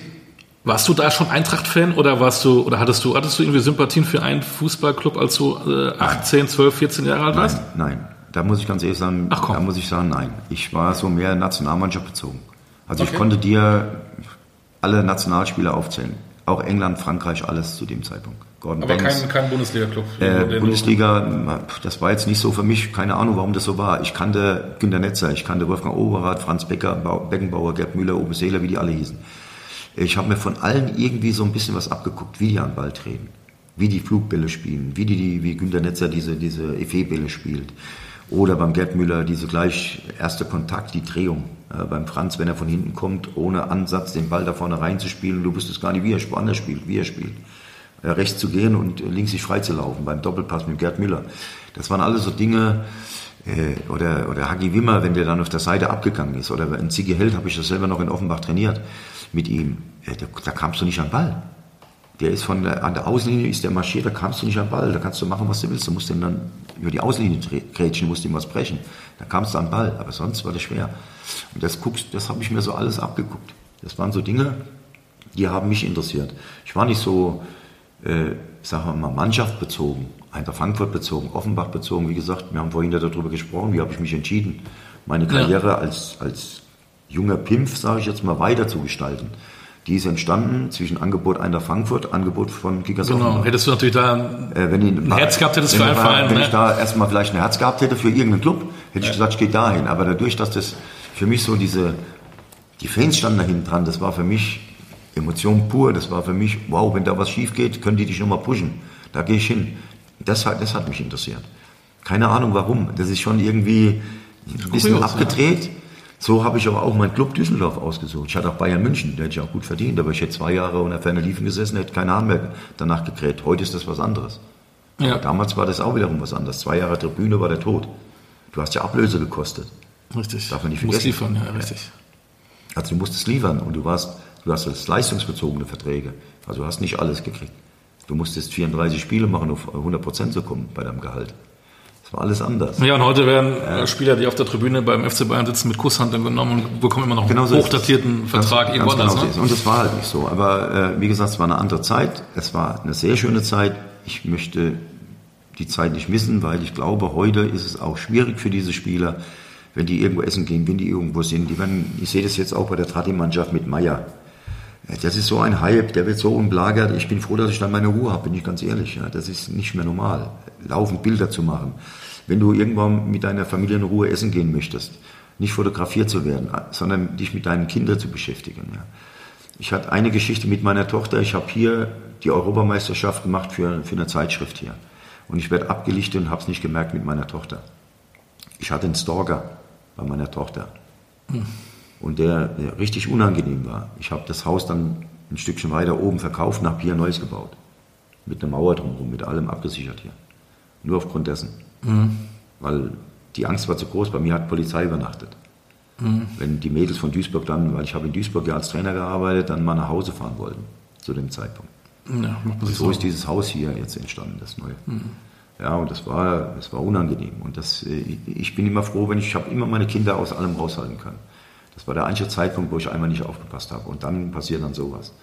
Warst du da schon Eintracht-Fan oder warst du oder hattest du hattest du irgendwie Sympathien für einen Fußballclub, als du äh, 18, 12, 14 Jahre alt warst? Nein, nein. Da muss ich ganz ehrlich sagen, da muss ich sagen, nein. Ich war so mehr Nationalmannschaft bezogen. Also okay. ich konnte dir alle Nationalspieler aufzählen. Auch England, Frankreich, alles zu dem Zeitpunkt. Gordon Aber Banks. kein, kein Bundesliga-Club. Äh, Bundesliga, das war jetzt nicht so für mich, keine Ahnung, warum das so war. Ich kannte Günter Netzer, ich kannte Wolfgang Oberath, Franz Becker, Beckenbauer, Gerd Müller, Uwe Seeler, wie die alle hießen. Ich habe mir von allen irgendwie so ein bisschen was abgeguckt, wie die an Ball treten, wie die Flugbälle spielen, wie, die, wie Günter Netzer diese, diese Effet-Bälle spielt. Oder beim Gerd Müller diese gleich erste Kontakt, die Drehung. Äh, beim Franz, wenn er von hinten kommt, ohne Ansatz den Ball da vorne reinzuspielen, du wusstest gar nicht, wie er anders spielt, wie er spielt. Äh, rechts zu gehen und links sich frei zu laufen beim Doppelpass mit Gerd Müller. Das waren alles so Dinge, äh, oder, oder Hagi Wimmer, wenn der dann auf der Seite abgegangen ist, oder ein Ziggy Held habe ich das selber noch in Offenbach trainiert mit ihm, äh, da, da kamst du nicht an den Ball. Der ist von der, an der Außenlinie ist der marschiert, da kamst du nicht den Ball, da kannst du machen, was du willst, du musst den dann über die Außenlinie grätschen, musst ihm was brechen, da kamst du den Ball, aber sonst war das schwer. Und das guckst, das habe ich mir so alles abgeguckt. Das waren so Dinge, die haben mich interessiert. Ich war nicht so, äh, sagen wir mal, Mannschaft bezogen, Eintracht Frankfurt bezogen, Offenbach bezogen. Wie gesagt, wir haben vorhin darüber gesprochen, wie habe ich mich entschieden, meine Karriere ja. als, als junger Pimpf, sage ich jetzt mal, weiter zu gestalten. Die ist entstanden zwischen Angebot Eintracht Frankfurt, Angebot von Kickers Genau, Offenbach. hättest du natürlich da äh, wenn ich, ein Herz gehabt hättest für einen Verein. Wenn ne? ich da erstmal vielleicht ein Herz gehabt hätte für irgendeinen Club, hätte ja. ich gesagt, ich gehe dahin. Aber dadurch, dass das für mich so diese, die Fans standen da hinten dran, das war für mich Emotion pur, das war für mich, wow, wenn da was schief geht, können die dich nochmal pushen. Da gehe ich hin. Das hat, das hat mich interessiert. Keine Ahnung warum. Das ist schon irgendwie ein bisschen abgedreht. So habe ich aber auch meinen Club Düsseldorf ausgesucht. Ich hatte auch Bayern München, der hätte ich auch gut verdient, aber ich hätte zwei Jahre unter Ferner Liefen gesessen, hätte keine Hahn mehr danach gekräht. Heute ist das was anderes. Ja. damals war das auch wiederum was anderes. Zwei Jahre Tribüne war der Tod. Du hast ja Ablöse gekostet. Richtig. Darf man nicht vergessen. Du musst liefern, ja, richtig. Also du musstest liefern und du warst, du hast jetzt leistungsbezogene Verträge. Also du hast nicht alles gekriegt. Du musstest 34 Spiele machen, um auf 100 Prozent zu kommen bei deinem Gehalt. War alles anders. Ja, und heute werden ja. Spieler, die auf der Tribüne beim FC Bayern sitzen, mit Kusshandel genommen und bekommen immer noch einen genau so hochdatierten Vertrag ganz, irgendwo anders. Genau ne? Und das war halt nicht so. Aber äh, wie gesagt, es war eine andere Zeit. Es war eine sehr schöne Zeit. Ich möchte die Zeit nicht missen, weil ich glaube, heute ist es auch schwierig für diese Spieler, wenn die irgendwo essen gehen, wenn die irgendwo sind. Die werden, ich sehe das jetzt auch bei der Tradi-Mannschaft mit Meier. Das ist so ein Hype, der wird so umlagert. Ich bin froh, dass ich dann meine Ruhe habe, bin ich ganz ehrlich. Das ist nicht mehr normal, laufend Bilder zu machen. Wenn du irgendwann mit deiner Familie in Ruhe essen gehen möchtest, nicht fotografiert zu werden, sondern dich mit deinen Kindern zu beschäftigen. Ich hatte eine Geschichte mit meiner Tochter. Ich habe hier die Europameisterschaft gemacht für, für eine Zeitschrift hier. Und ich werde abgelichtet und habe es nicht gemerkt mit meiner Tochter. Ich hatte einen Stalker bei meiner Tochter. Hm. Und der, der, richtig unangenehm war. Ich habe das Haus dann ein Stückchen weiter oben verkauft und habe hier ein neues gebaut. Mit einer Mauer drumherum, mit allem abgesichert hier. Nur aufgrund dessen. Mhm. Weil die Angst war zu groß. Bei mir hat Polizei übernachtet. Mhm. Wenn die Mädels von Duisburg dann, weil ich habe in Duisburg ja als Trainer gearbeitet, dann mal nach Hause fahren wollten zu dem Zeitpunkt. Ja, so ist dieses Haus hier jetzt entstanden, das neue. Mhm. Ja, und das war, das war unangenehm. Und das, äh, ich bin immer froh, wenn ich, ich habe immer meine Kinder aus allem raushalten kann. Das war der einzige Zeitpunkt, wo ich einmal nicht aufgepasst habe. Und dann passiert dann sowas.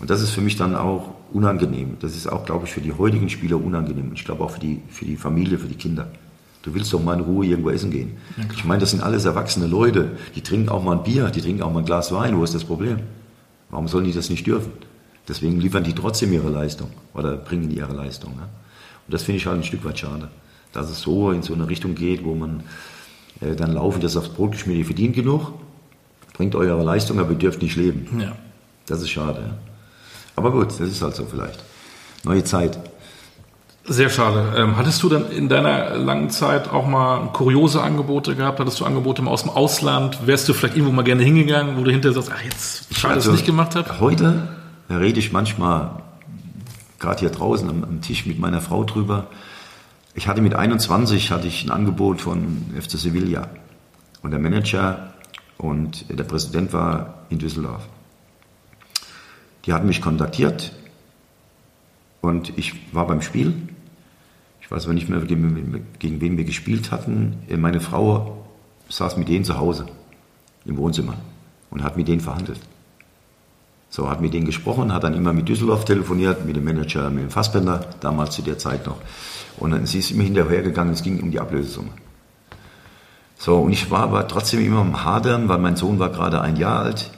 Und das ist für mich dann auch unangenehm. Das ist auch, glaube ich, für die heutigen Spieler unangenehm. Und ich glaube auch für die, für die Familie, für die Kinder. Du willst doch mal in Ruhe irgendwo essen gehen. Ja, ich meine, das sind alles erwachsene Leute. Die trinken auch mal ein Bier, die trinken auch mal ein Glas Wein. Wo ist das Problem? Warum sollen die das nicht dürfen? Deswegen liefern die trotzdem ihre Leistung oder bringen ihre Leistung. Ne? Und das finde ich halt ein Stück weit schade, dass es so in so eine Richtung geht, wo man äh, dann laufen, das aufs Brot geschmiert, ihr verdient genug, bringt eure Leistung, aber ihr dürft nicht leben. Ja. Das ist schade. Ja? Aber gut, das ist halt so vielleicht. Neue Zeit. Sehr schade. Ähm, hattest du dann in deiner langen Zeit auch mal kuriose Angebote gehabt? Hattest du Angebote aus dem Ausland? Wärst du vielleicht irgendwo mal gerne hingegangen, wo du hinterher sagst, ach jetzt, schade, also, dass ich nicht gemacht habe? Heute rede ich manchmal, gerade hier draußen am, am, Tisch mit meiner Frau drüber. Ich hatte mit 21 hatte ich ein Angebot von FC Sevilla. Und der Manager und der Präsident war in Düsseldorf. Die hatten mich kontaktiert und ich war beim Spiel. Ich weiß aber nicht mehr, gegen, wen wir gespielt hatten. Meine Frau saß mit denen zu Hause im Wohnzimmer und hat mit denen verhandelt. So, hat mit denen gesprochen, hat dann immer mit Düsseldorf telefoniert, mit dem Manager, mit dem Fassbender, damals zu der Zeit noch. Und dann, sie ist immer hinterhergegangen, es ging um die Ablösesumme. So, und ich war aber trotzdem immer am Hadern, weil mein Sohn war gerade ein Jahr alt.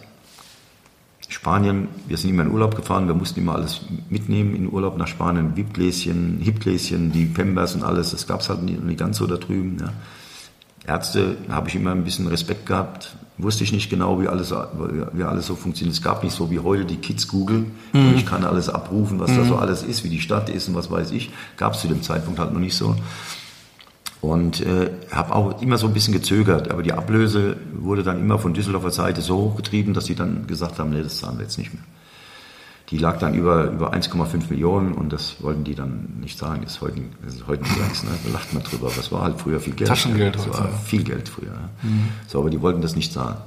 Spanien, wir sind immer in Urlaub gefahren, wir mussten immer alles mitnehmen in Urlaub nach Spanien, Wipgläschen, Hipgläschen, die Pembers und alles, das gab es halt nicht, nicht ganz so da drüben. Ja. Ärzte habe ich immer ein bisschen Respekt gehabt. Wusste ich nicht genau, wie alles, wie alles so funktioniert. Es gab nicht so wie heute die Kids Google. Mhm. Und ich kann alles abrufen, was mhm. da so alles ist, wie die Stadt ist und was weiß ich. Gab es zu dem Zeitpunkt halt noch nicht so. Und äh, habe auch immer so ein bisschen gezögert. Aber die Ablöse wurde dann immer von Düsseldorfer Seite so hochgetrieben, dass sie dann gesagt haben, nee, das zahlen wir jetzt nicht mehr. Die lag dann über, über 1,5 Millionen und das wollten die dann nicht sagen. Das ist heute, das ist heute nichts, ne? da lacht man drüber. Aber es war halt früher viel Geld. Taschengeld. Das war viel Geld früher. Mhm. So, aber die wollten das nicht zahlen.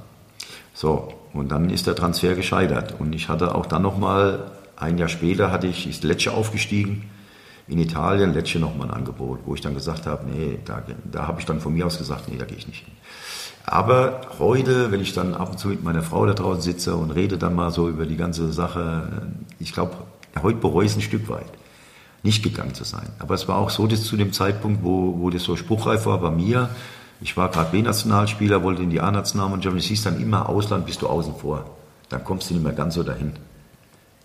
So, und dann ist der Transfer gescheitert. Und ich hatte auch dann nochmal, ein Jahr später hatte ich, ist Lecce aufgestiegen in Italien, Lecce nochmal ein Angebot, wo ich dann gesagt habe, nee, da, da habe ich dann von mir aus gesagt, nee, da gehe ich nicht hin. Aber heute, wenn ich dann ab und zu mit meiner Frau da draußen sitze und rede dann mal so über die ganze Sache, ich glaube, heute bereue ich es ein Stück weit, nicht gegangen zu sein. Aber es war auch so, dass zu dem Zeitpunkt, wo, wo das so spruchreif war bei mir, ich war gerade B-Nationalspieler, wollte in die A-Nationalmannschaft es hieß dann immer, Ausland bist du außen vor. Dann kommst du nicht mehr ganz so dahin.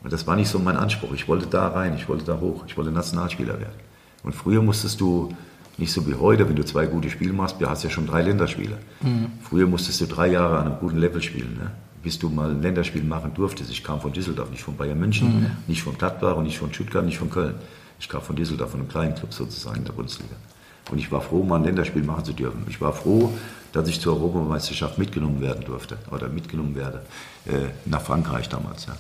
Und das war nicht so mein Anspruch. Ich wollte da rein, ich wollte da hoch, ich wollte Nationalspieler werden. Und früher musstest du nicht so wie heute, wenn du zwei gute Spiele machst, du hast ja schon drei Länderspiele. Mhm. Früher musstest du drei Jahre an einem guten Level spielen, ne? bis du mal ein Länderspiel machen durftest. Ich kam von Düsseldorf, nicht von Bayern München, mhm. nicht von Gladbach und nicht von Stuttgart, nicht von Köln. Ich kam von Düsseldorf, von einem kleinen Club sozusagen in der Bundesliga. Und ich war froh, mal ein Länderspiel machen zu dürfen. Ich war froh, dass ich zur Europameisterschaft mitgenommen werden durfte oder mitgenommen werde äh, nach Frankreich damals. Ja.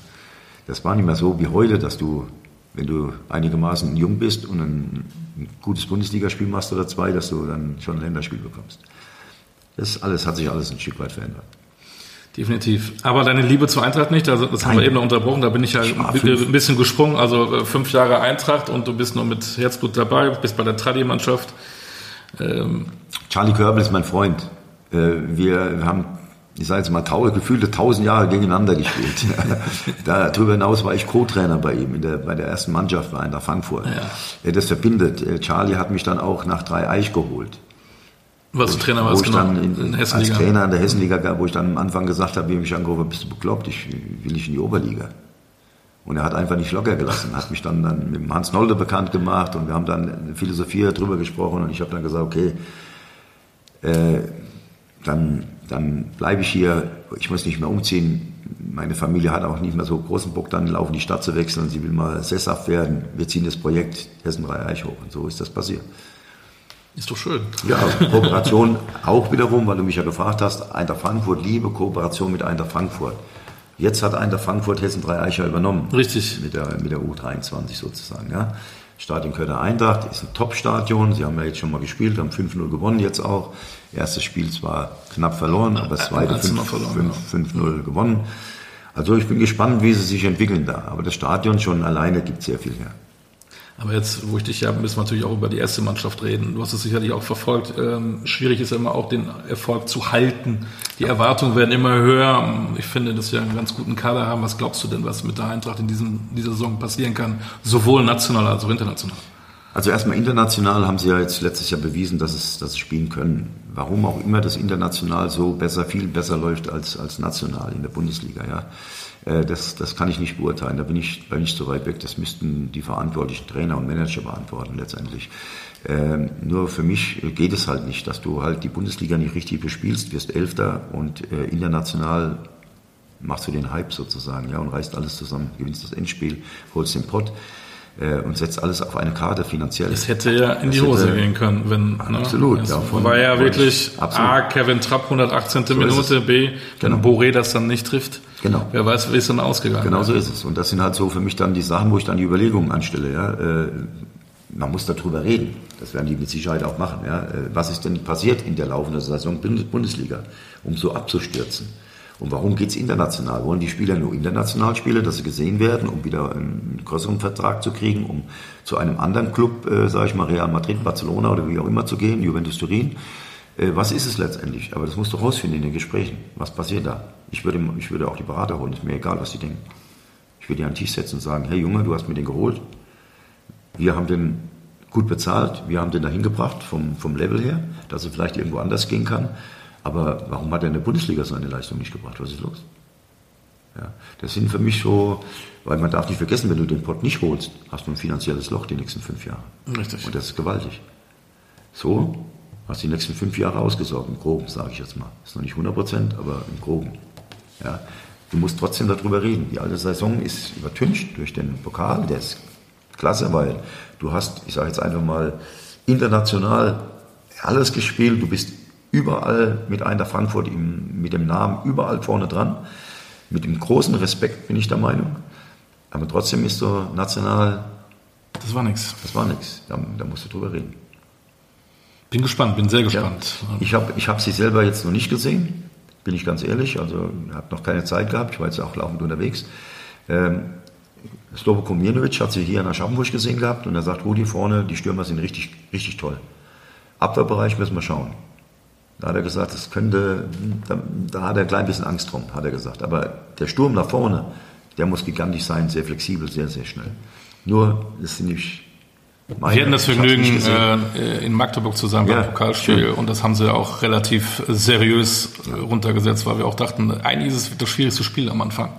Das war nicht mehr so wie heute, dass du wenn du einigermaßen jung bist und ein, ein gutes Bundesligaspiel machst oder zwei, dass du dann schon ein Länderspiel bekommst. Das alles hat sich alles ein Stück weit verändert. Definitiv. Aber deine Liebe zur Eintracht nicht, also das Nein. haben wir eben noch unterbrochen, da bin ich ja ich ein bisschen gesprungen, also äh, fünf Jahre Eintracht und du bist nur mit Herzblut dabei, bist bei der Tradi-Mannschaft. Ähm Charlie Körbel ist mein Freund. Äh, wir haben ich sage jetzt mal, gefühlte tausend Jahre gegeneinander gespielt. *laughs* *laughs* Darüber hinaus war ich Co-Trainer bei ihm, in der, bei der ersten Mannschaft war in der Frankfurt. Ja. Das verbindet. Charlie hat mich dann auch nach drei Eich geholt. Was ich, Trainer warst, ich genau, dann in, in als Hessenliga. Trainer in der Hessenliga gab, wo ich dann am Anfang gesagt habe, wie mich angerufen bist du bekloppt, ich will nicht in die Oberliga. Und er hat einfach nicht locker gelassen, hat mich dann, dann mit dem Hans Nolde bekannt gemacht und wir haben dann eine Philosophie darüber gesprochen und ich habe dann gesagt, okay, äh, dann, dann bleibe ich hier, ich muss nicht mehr umziehen. Meine Familie hat auch nicht mehr so großen Bock, dann laufen die Stadt zu wechseln, sie will mal sesshaft werden. Wir ziehen das Projekt Hessen 3 Eich hoch und so ist das passiert. Ist doch schön. Ja, Kooperation auch wiederum, weil du mich ja gefragt hast, Eintracht Frankfurt, liebe Kooperation mit Eintracht Frankfurt. Jetzt hat Eintracht Frankfurt Hessen 3 Eicher übernommen. Richtig. Mit der, mit der U23 sozusagen, ja. Stadion Kölner Eintracht ist ein Top-Stadion. Sie haben ja jetzt schon mal gespielt, haben 5-0 gewonnen jetzt auch. Erstes Spiel zwar knapp verloren, aber das zweite 1-0 verloren, 5-0 gewonnen. Also ich bin gespannt, wie sie sich entwickeln da. Aber das Stadion schon alleine gibt sehr viel her. Aber jetzt, wo ich dich habe, müssen wir natürlich auch über die erste Mannschaft reden. Du hast es sicherlich auch verfolgt. Ähm, schwierig ist ja immer auch den Erfolg zu halten. Die Erwartungen werden immer höher. Ich finde, dass wir einen ganz guten Kader haben. Was glaubst du denn, was mit der Eintracht in diesem, dieser Saison passieren kann? Sowohl national als auch international. Also erstmal international haben sie ja jetzt letztes Jahr bewiesen, dass es, dass sie spielen können. Warum auch immer das international so besser, viel besser läuft als, als national in der Bundesliga, ja. Äh, Das, das kann ich nicht beurteilen. Da bin ich, bin ich zu weit weg. Das müssten die verantwortlichen Trainer und Manager beantworten letztendlich. Ähm, nur für mich geht es halt nicht, dass du halt die Bundesliga nicht richtig bespielst, wirst Elfter und äh, international machst du den Hype sozusagen, ja, und reißt alles zusammen, gewinnst das Endspiel, holst den Pott äh, und setzt alles auf eine Karte finanziell. Es hätte ja in Das die Hose hätte- gehen können, wenn. Absolut, Ne? Es davon war ja wirklich ich- absolut. A, Kevin Trapp, 118. ist Minute. B, wenn Genau. Boré das dann nicht trifft. Genau. Wer weiß, wie es dann ausgegangen Genau so ist es. Und das sind halt so für mich dann die Sachen, wo ich dann die Überlegungen anstelle. Ja. Äh, Man muss darüber reden. Das werden die mit Sicherheit auch machen. Ja. Äh, Was ist denn passiert in der laufenden Saison Bundes- Bundesliga, um so abzustürzen? Und warum geht's international? Wollen die Spieler nur international spielen, dass sie gesehen werden, um wieder einen größeren Vertrag zu kriegen, um zu einem anderen Club, äh, sage ich mal, Real Madrid, Barcelona oder wie auch immer zu gehen, Juventus Turin? Äh, was ist es letztendlich? Aber das musst du rausfinden in den Gesprächen. Was passiert da? Ich würde, ich würde auch die Berater holen, ist mir egal, was die denken. Ich würde die an den Tisch setzen und sagen, hey Junge, du hast mir den geholt. Wir haben den gut bezahlt, wir haben den dahin gebracht vom, vom Level her, dass er vielleicht irgendwo anders gehen kann. Aber warum hat er in der Bundesliga seine Leistung nicht gebracht? Was ist los? Ja, das sind für mich so, weil man darf nicht vergessen, wenn du den Pott nicht holst, hast du ein finanzielles Loch die nächsten fünf Jahre. Richtig. Und das ist gewaltig. So hast du die nächsten fünf Jahre ausgesorgt, im Groben, sage ich jetzt mal. Ist noch nicht 100 Prozent, aber im Groben. Ja. Du musst trotzdem darüber reden. Die alte Saison ist übertüncht durch den Pokal, der ist klasse, weil du hast, ich sage jetzt einfach mal, international alles gespielt. Du bist überall mit einer Frankfurt im, mit dem Namen überall vorne dran. Mit dem großen Respekt bin ich der Meinung. Aber trotzdem ist so national, Das war nichts. das war nichts. Da, da musst du drüber reden. Bin gespannt, bin sehr gespannt. Ich habe ich hab sie selber jetzt noch nicht gesehen, bin ich ganz ehrlich. Also habe noch keine Zeit gehabt. Ich war jetzt auch laufend unterwegs. Ähm, Sloboko Mirnovic hat sie hier in Aschaffenburg gesehen gehabt und er sagt, Rudi, vorne, die Stürmer sind richtig, richtig toll. Abwehrbereich müssen wir schauen. Da hat er gesagt, das könnte, da, da hat er ein klein bisschen Angst drum, hat er gesagt. Aber der Sturm nach vorne, der muss gigantisch sein, sehr flexibel, sehr, sehr schnell. Nur, das sind nicht meine, Wir hatten das Vergnügen äh, in Magdeburg zusammen Ja, beim Pokalspiel schön. und das haben sie auch relativ seriös runtergesetzt, weil wir auch dachten, eigentlich ist es das schwierigste Spiel am Anfang.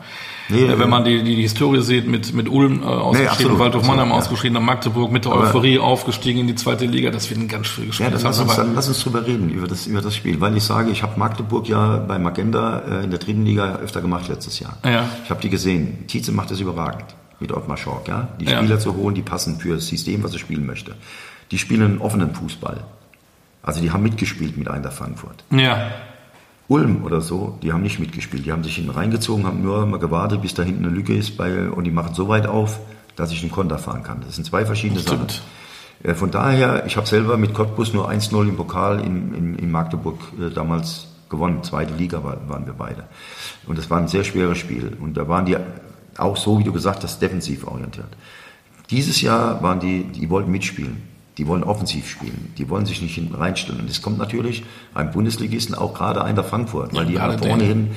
Nee, Äh, äh, Wenn man die, die, die Historie sieht, mit, mit Ulm äh, ausgeschieden, absolut, Waldhof Mannheim ja. ausgeschieden, dann Magdeburg mit der Aber- Euphorie aufgestiegen in die zweite Liga, das wird ein ganz schwieriges Spiel. Ja, dann lass, uns, dann lass uns drüber reden, über das, über das Spiel. Weil ich sage, ich habe Magdeburg ja bei Magenda äh, in der dritten Liga öfter gemacht letztes Jahr. Ja. Ich habe die gesehen. Tietze macht das überragend mit Ottmar Schork. Ja? Die Ja. Spieler zu holen, die passen für das System, was er spielen möchte. Die spielen einen offenen Fußball. Also die haben mitgespielt mit Eintracht Frankfurt. ja, Ulm oder so, die haben nicht mitgespielt. Die haben sich hinten reingezogen, haben nur mal gewartet, bis da hinten eine Lücke ist bei, und die machen so weit auf, dass ich einen Konter fahren kann. Das sind zwei verschiedene. Sachen. Äh, Von daher, ich habe selber mit Cottbus nur 1-0 im Pokal in, in, in Magdeburg äh, damals gewonnen. Zweite Liga war, waren wir beide. Und das war ein sehr schweres Spiel. Und da waren die auch so, wie du gesagt hast, defensiv orientiert. Dieses Jahr waren die, die wollten mitspielen. Die wollen offensiv spielen. Die wollen sich nicht hinten reinstellen. Und das kommt natürlich einem Bundesligisten auch gerade ein der Frankfurt, weil Ja, die nach vorne hin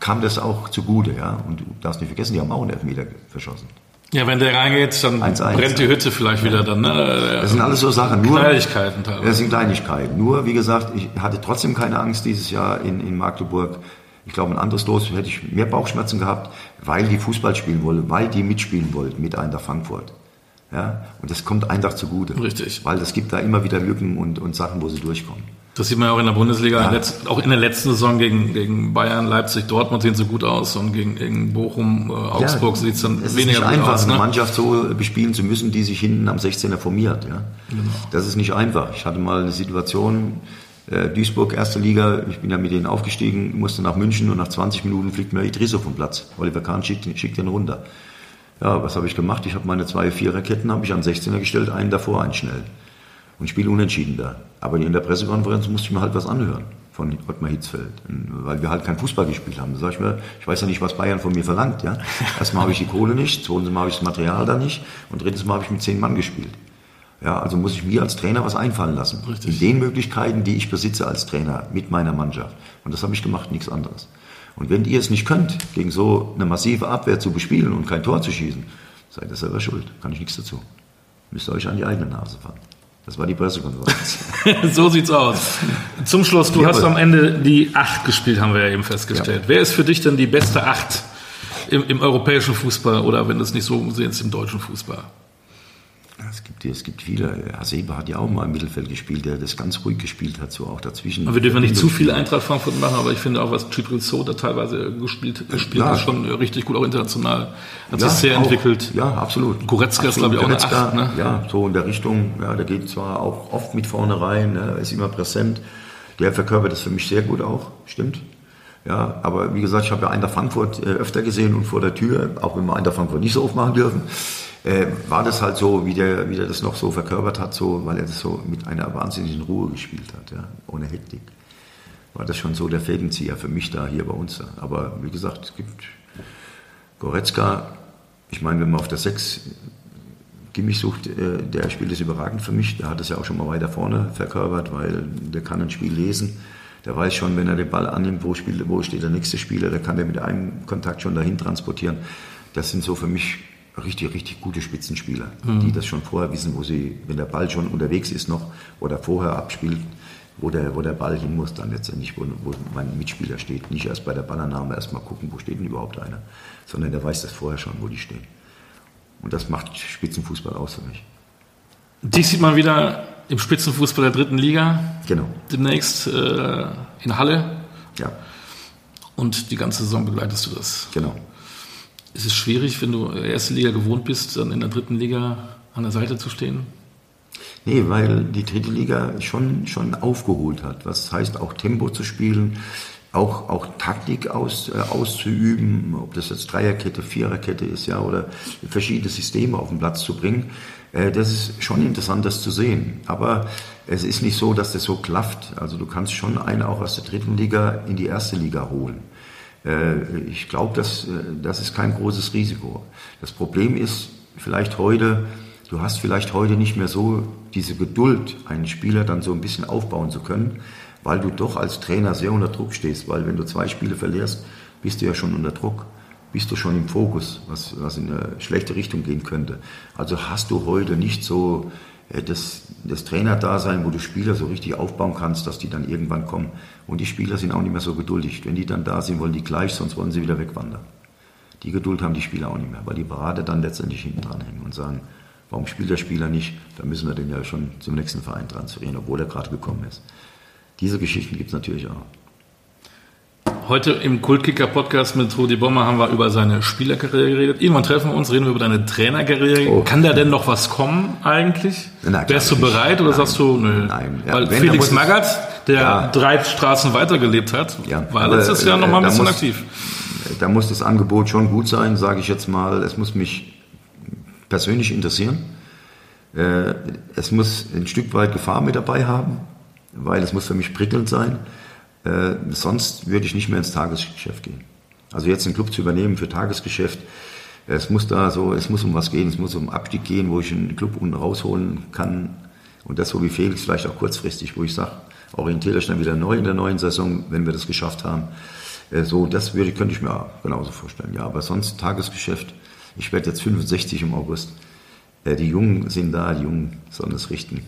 kam das auch zugute, ja. Und du darfst nicht vergessen, die haben auch einen Elfmeter verschossen. Ja, wenn der reingeht, dann 1 -1. brennt die Hütte vielleicht wieder dann. Ne? Das sind alles so Sachen. Nur, Kleinigkeiten teilweise. Das sind Kleinigkeiten. Nur, wie gesagt, ich hatte trotzdem keine Angst dieses Jahr in, in Magdeburg. Ich glaube, ein anderes Los hätte ich mehr Bauchschmerzen gehabt, weil die Fußball spielen wollten, weil die mitspielen wollten mit Eintracht Frankfurt. Ja, und das kommt Eintracht zugute. Richtig. Weil es gibt da immer wieder Lücken und, und Sachen, wo sie durchkommen. Das sieht man ja auch in der Bundesliga. Ja. Auch in der letzten Saison gegen, gegen Bayern, Leipzig, Dortmund sehen sie gut aus und gegen, gegen Bochum, äh, Augsburg ja, sieht es dann es weniger ist nicht gut einfach, aus. eine Ne? Mannschaft so bespielen zu müssen, die sich hinten am 16er formiert. Ja? Genau. Das ist nicht einfach. Ich hatte mal eine Situation, äh, Duisburg, erste Liga, ich bin ja mit denen aufgestiegen, musste nach München und nach 20 Minuten fliegt mir Idrisso vom Platz. Oliver Kahn schickt, schickt den runter. Ja, was habe ich gemacht? Ich habe meine zwei Viererketten habe ich an 16er gestellt, einen davor, einen schnell. Und spiele unentschieden da. Aber in der Pressekonferenz musste ich mir halt was anhören von Ottmar Hitzfeld, weil wir halt kein Fußball gespielt haben. Da sag ich mir, ich weiß ja nicht, was Bayern von mir verlangt. Ja? Erstmal habe ich die Kohle nicht, zweitens Mal habe ich das Material da nicht und drittens Mal habe ich mit zehn Mann gespielt. Ja, also muss ich mir als Trainer was einfallen lassen. Richtig. In den Möglichkeiten, die ich besitze als Trainer mit meiner Mannschaft. Und das habe ich gemacht, nichts anderes. Und wenn ihr es nicht könnt, gegen so eine massive Abwehr zu bespielen und kein Tor zu schießen, seid ihr selber schuld. Kann ich nichts dazu. Müsst ihr euch an die eigene Nase fahren. Das war die Pressekonferenz. *laughs* so sieht's aus. Zum Schluss, du Ja, hast am Ende die Acht gespielt, haben wir ja eben festgestellt. Ja. Wer ist für dich denn die beste Acht im, im europäischen Fußball oder wenn du es nicht so sehen, im deutschen Fußball? Es gibt, es gibt viele. Hasebe hat ja auch mal im Mittelfeld gespielt, der das ganz ruhig gespielt hat, so auch dazwischen. Wir dürfen nicht zu viel Eintracht Frankfurt machen, aber ich finde auch, was Chiprilso da teilweise gespielt, gespielt hat, schon richtig gut, auch international. Hat Ja, sich sehr auch. entwickelt. Ja, absolut. Goretzka ist, glaube ich, auch eine Acht, ne? Ja, so in der Richtung. Ja, der geht zwar auch oft mit vorne rein, ne, ist immer präsent. Der verkörpert das für mich sehr gut auch, stimmt. Ja, aber wie gesagt, ich habe ja Eintracht Frankfurt äh, öfter gesehen und vor der Tür, auch wenn wir Eintracht Frankfurt nicht so oft machen dürfen, äh, war das halt so, wie der, wie der das noch so verkörpert hat, so, weil er das so mit einer wahnsinnigen Ruhe gespielt hat, ja, ohne Hektik. War das schon so der Fädenzieher für mich da hier bei uns. Da. Aber wie gesagt, es gibt Goretzka, ich meine, wenn man auf der 6 Kimmich sucht, äh, der spielt es überragend für mich. Der hat es ja auch schon mal weiter vorne verkörpert, weil der kann ein Spiel lesen. Der weiß schon, wenn er den Ball annimmt, wo, spielt, wo steht der nächste Spieler, der kann der mit einem Kontakt schon dahin transportieren. Das sind so für mich richtig, richtig gute Spitzenspieler, die das schon vorher wissen, wo sie, wenn der Ball schon unterwegs ist noch, oder vorher abspielt, wo der, wo der Ball hin muss dann letztendlich, wo, wo mein Mitspieler steht. Nicht erst bei der Ballannahme erstmal gucken, wo steht denn überhaupt einer, sondern der weiß das vorher schon, wo die stehen. Und das macht Spitzenfußball aus für mich. Dich sieht man wieder im Spitzenfußball der dritten Liga, Genau. demnächst äh, in Halle Ja, und die ganze Saison begleitest du das. genau. Ist es schwierig, wenn du erste Liga gewohnt bist, dann in der dritten Liga an der Seite zu stehen? Nee, weil die dritte Liga schon, schon aufgeholt hat. Was heißt auch Tempo zu spielen, auch, auch Taktik aus, äh, auszuüben, ob das jetzt Dreierkette, Viererkette ist, ja, oder verschiedene Systeme auf den Platz zu bringen. Äh, das ist schon interessant, das zu sehen. Aber es ist nicht so, dass das so klafft. Also du kannst schon einen auch aus der dritten Liga in die erste Liga holen. Äh, Ich glaube, das, äh, das ist kein großes Risiko. Das Problem ist vielleicht heute, du hast vielleicht heute nicht mehr so diese Geduld, einen Spieler dann so ein bisschen aufbauen zu können, weil du doch als Trainer sehr unter Druck stehst. Weil wenn du zwei Spiele verlierst, bist du ja schon unter Druck, bist du schon im Fokus, was, was in eine schlechte Richtung gehen könnte. Also hast du heute nicht so das, das Trainerdasein, wo du Spieler so richtig aufbauen kannst, dass die dann irgendwann kommen. Und die Spieler sind auch nicht mehr so geduldig. Wenn die dann da sind, wollen die gleich, sonst wollen sie wieder wegwandern. Die Geduld haben die Spieler auch nicht mehr, weil die Berater dann letztendlich hinten dran hängen und sagen, warum spielt der Spieler nicht? Da müssen wir den ja schon zum nächsten Verein transferieren, obwohl er gerade gekommen ist. Diese Geschichten gibt es natürlich auch. Heute im Kultkicker-Podcast mit Rudi Bommer haben wir über seine Spielerkarriere geredet. Irgendwann treffen wir uns, reden wir über deine Trainerkarriere. Oh. Kann da denn noch was kommen eigentlich? Na, Wärst du bereit oder Nein. sagst du, nö? Nein. Ja, Weil wenn, Felix Magath, der Ja. drei Straßen weitergelebt hat, Ja, war aber, letztes Jahr äh, noch mal ein bisschen muss- aktiv. Da muss das Angebot schon gut sein, sage ich jetzt mal. Es muss mich persönlich interessieren. Äh, Es muss ein Stück weit Gefahr mit dabei haben, weil es muss für mich prickelnd sein. Äh, Sonst würde ich nicht mehr ins Tagesgeschäft gehen. Also jetzt einen Club zu übernehmen für Tagesgeschäft, es muss da so, es muss um was gehen, es muss um Abstieg gehen, wo ich einen Club unten rausholen kann. Und das so wie Felix, vielleicht auch kurzfristig, wo ich sage, orientiere euch dann wieder neu in der neuen Saison, wenn wir das geschafft haben. Äh, So, das würde, könnte ich mir genauso vorstellen. Ja, aber sonst Tagesgeschäft. Ich werde jetzt 65 im August. Äh, die Jungen sind da, die Jungen sollen es richten.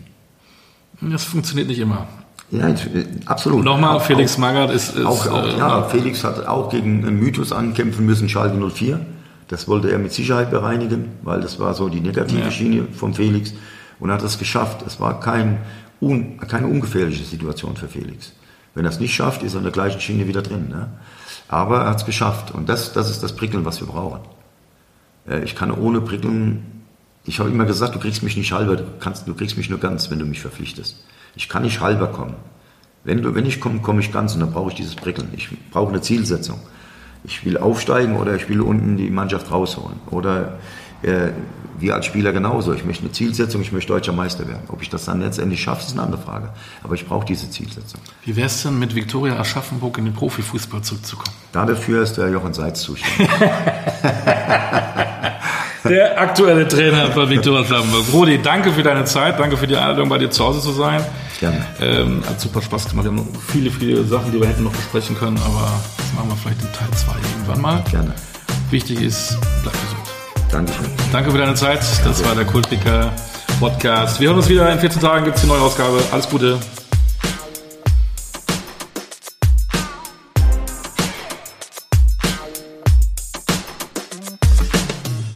Das funktioniert nicht immer. Ja, absolut. Nochmal, Felix Magath ist. ist auch, auch, äh, ja, Felix hat auch gegen einen Mythos ankämpfen müssen, Schalke 04. Das wollte er mit Sicherheit bereinigen, weil das war so die negative Ja. Schiene von Felix und hat es geschafft. Es war kein, un, keine ungefährliche Situation für Felix. Wenn er es nicht schafft, ist er in der gleichen Schiene wieder drin. Ne? Aber er hat es geschafft und das, das ist das Prickeln, was wir brauchen. Äh, Ich kann ohne Prickeln, ich habe immer gesagt, du kriegst mich nicht halber, du, kannst, du kriegst mich nur ganz, wenn du mich verpflichtest. Ich kann nicht halber kommen. Wenn, du, wenn ich komme, komme ich ganz und dann brauche ich dieses Prickeln. Ich brauche eine Zielsetzung. Ich will aufsteigen oder ich will unten die Mannschaft rausholen. Oder äh, wir als Spieler genauso. Ich möchte eine Zielsetzung, ich möchte deutscher Meister werden. Ob ich das dann letztendlich schaffe, ist eine andere Frage. Aber ich brauche diese Zielsetzung. Wie wäre es denn mit Viktoria Aschaffenburg in den Profifußball zurückzukommen? Dafür ist der Jochen Seitz zuständig. *laughs* Der aktuelle Trainer von Viktoria Aschaffenburg. Rudi, danke für deine Zeit, danke für die Einladung, bei dir zu Hause zu sein. Gerne. Ähm, hat super Spaß gemacht. Wir haben noch viele, viele Sachen, die wir hätten noch besprechen können, aber das machen wir vielleicht in Teil 2 irgendwann mal. Gerne. Wichtig ist, bleib gesund. Dankeschön. Danke für deine Zeit. Das war der Kultpicker Podcast. Wir hören uns wieder. In 14 Tagen gibt es die neue Ausgabe. Alles Gute.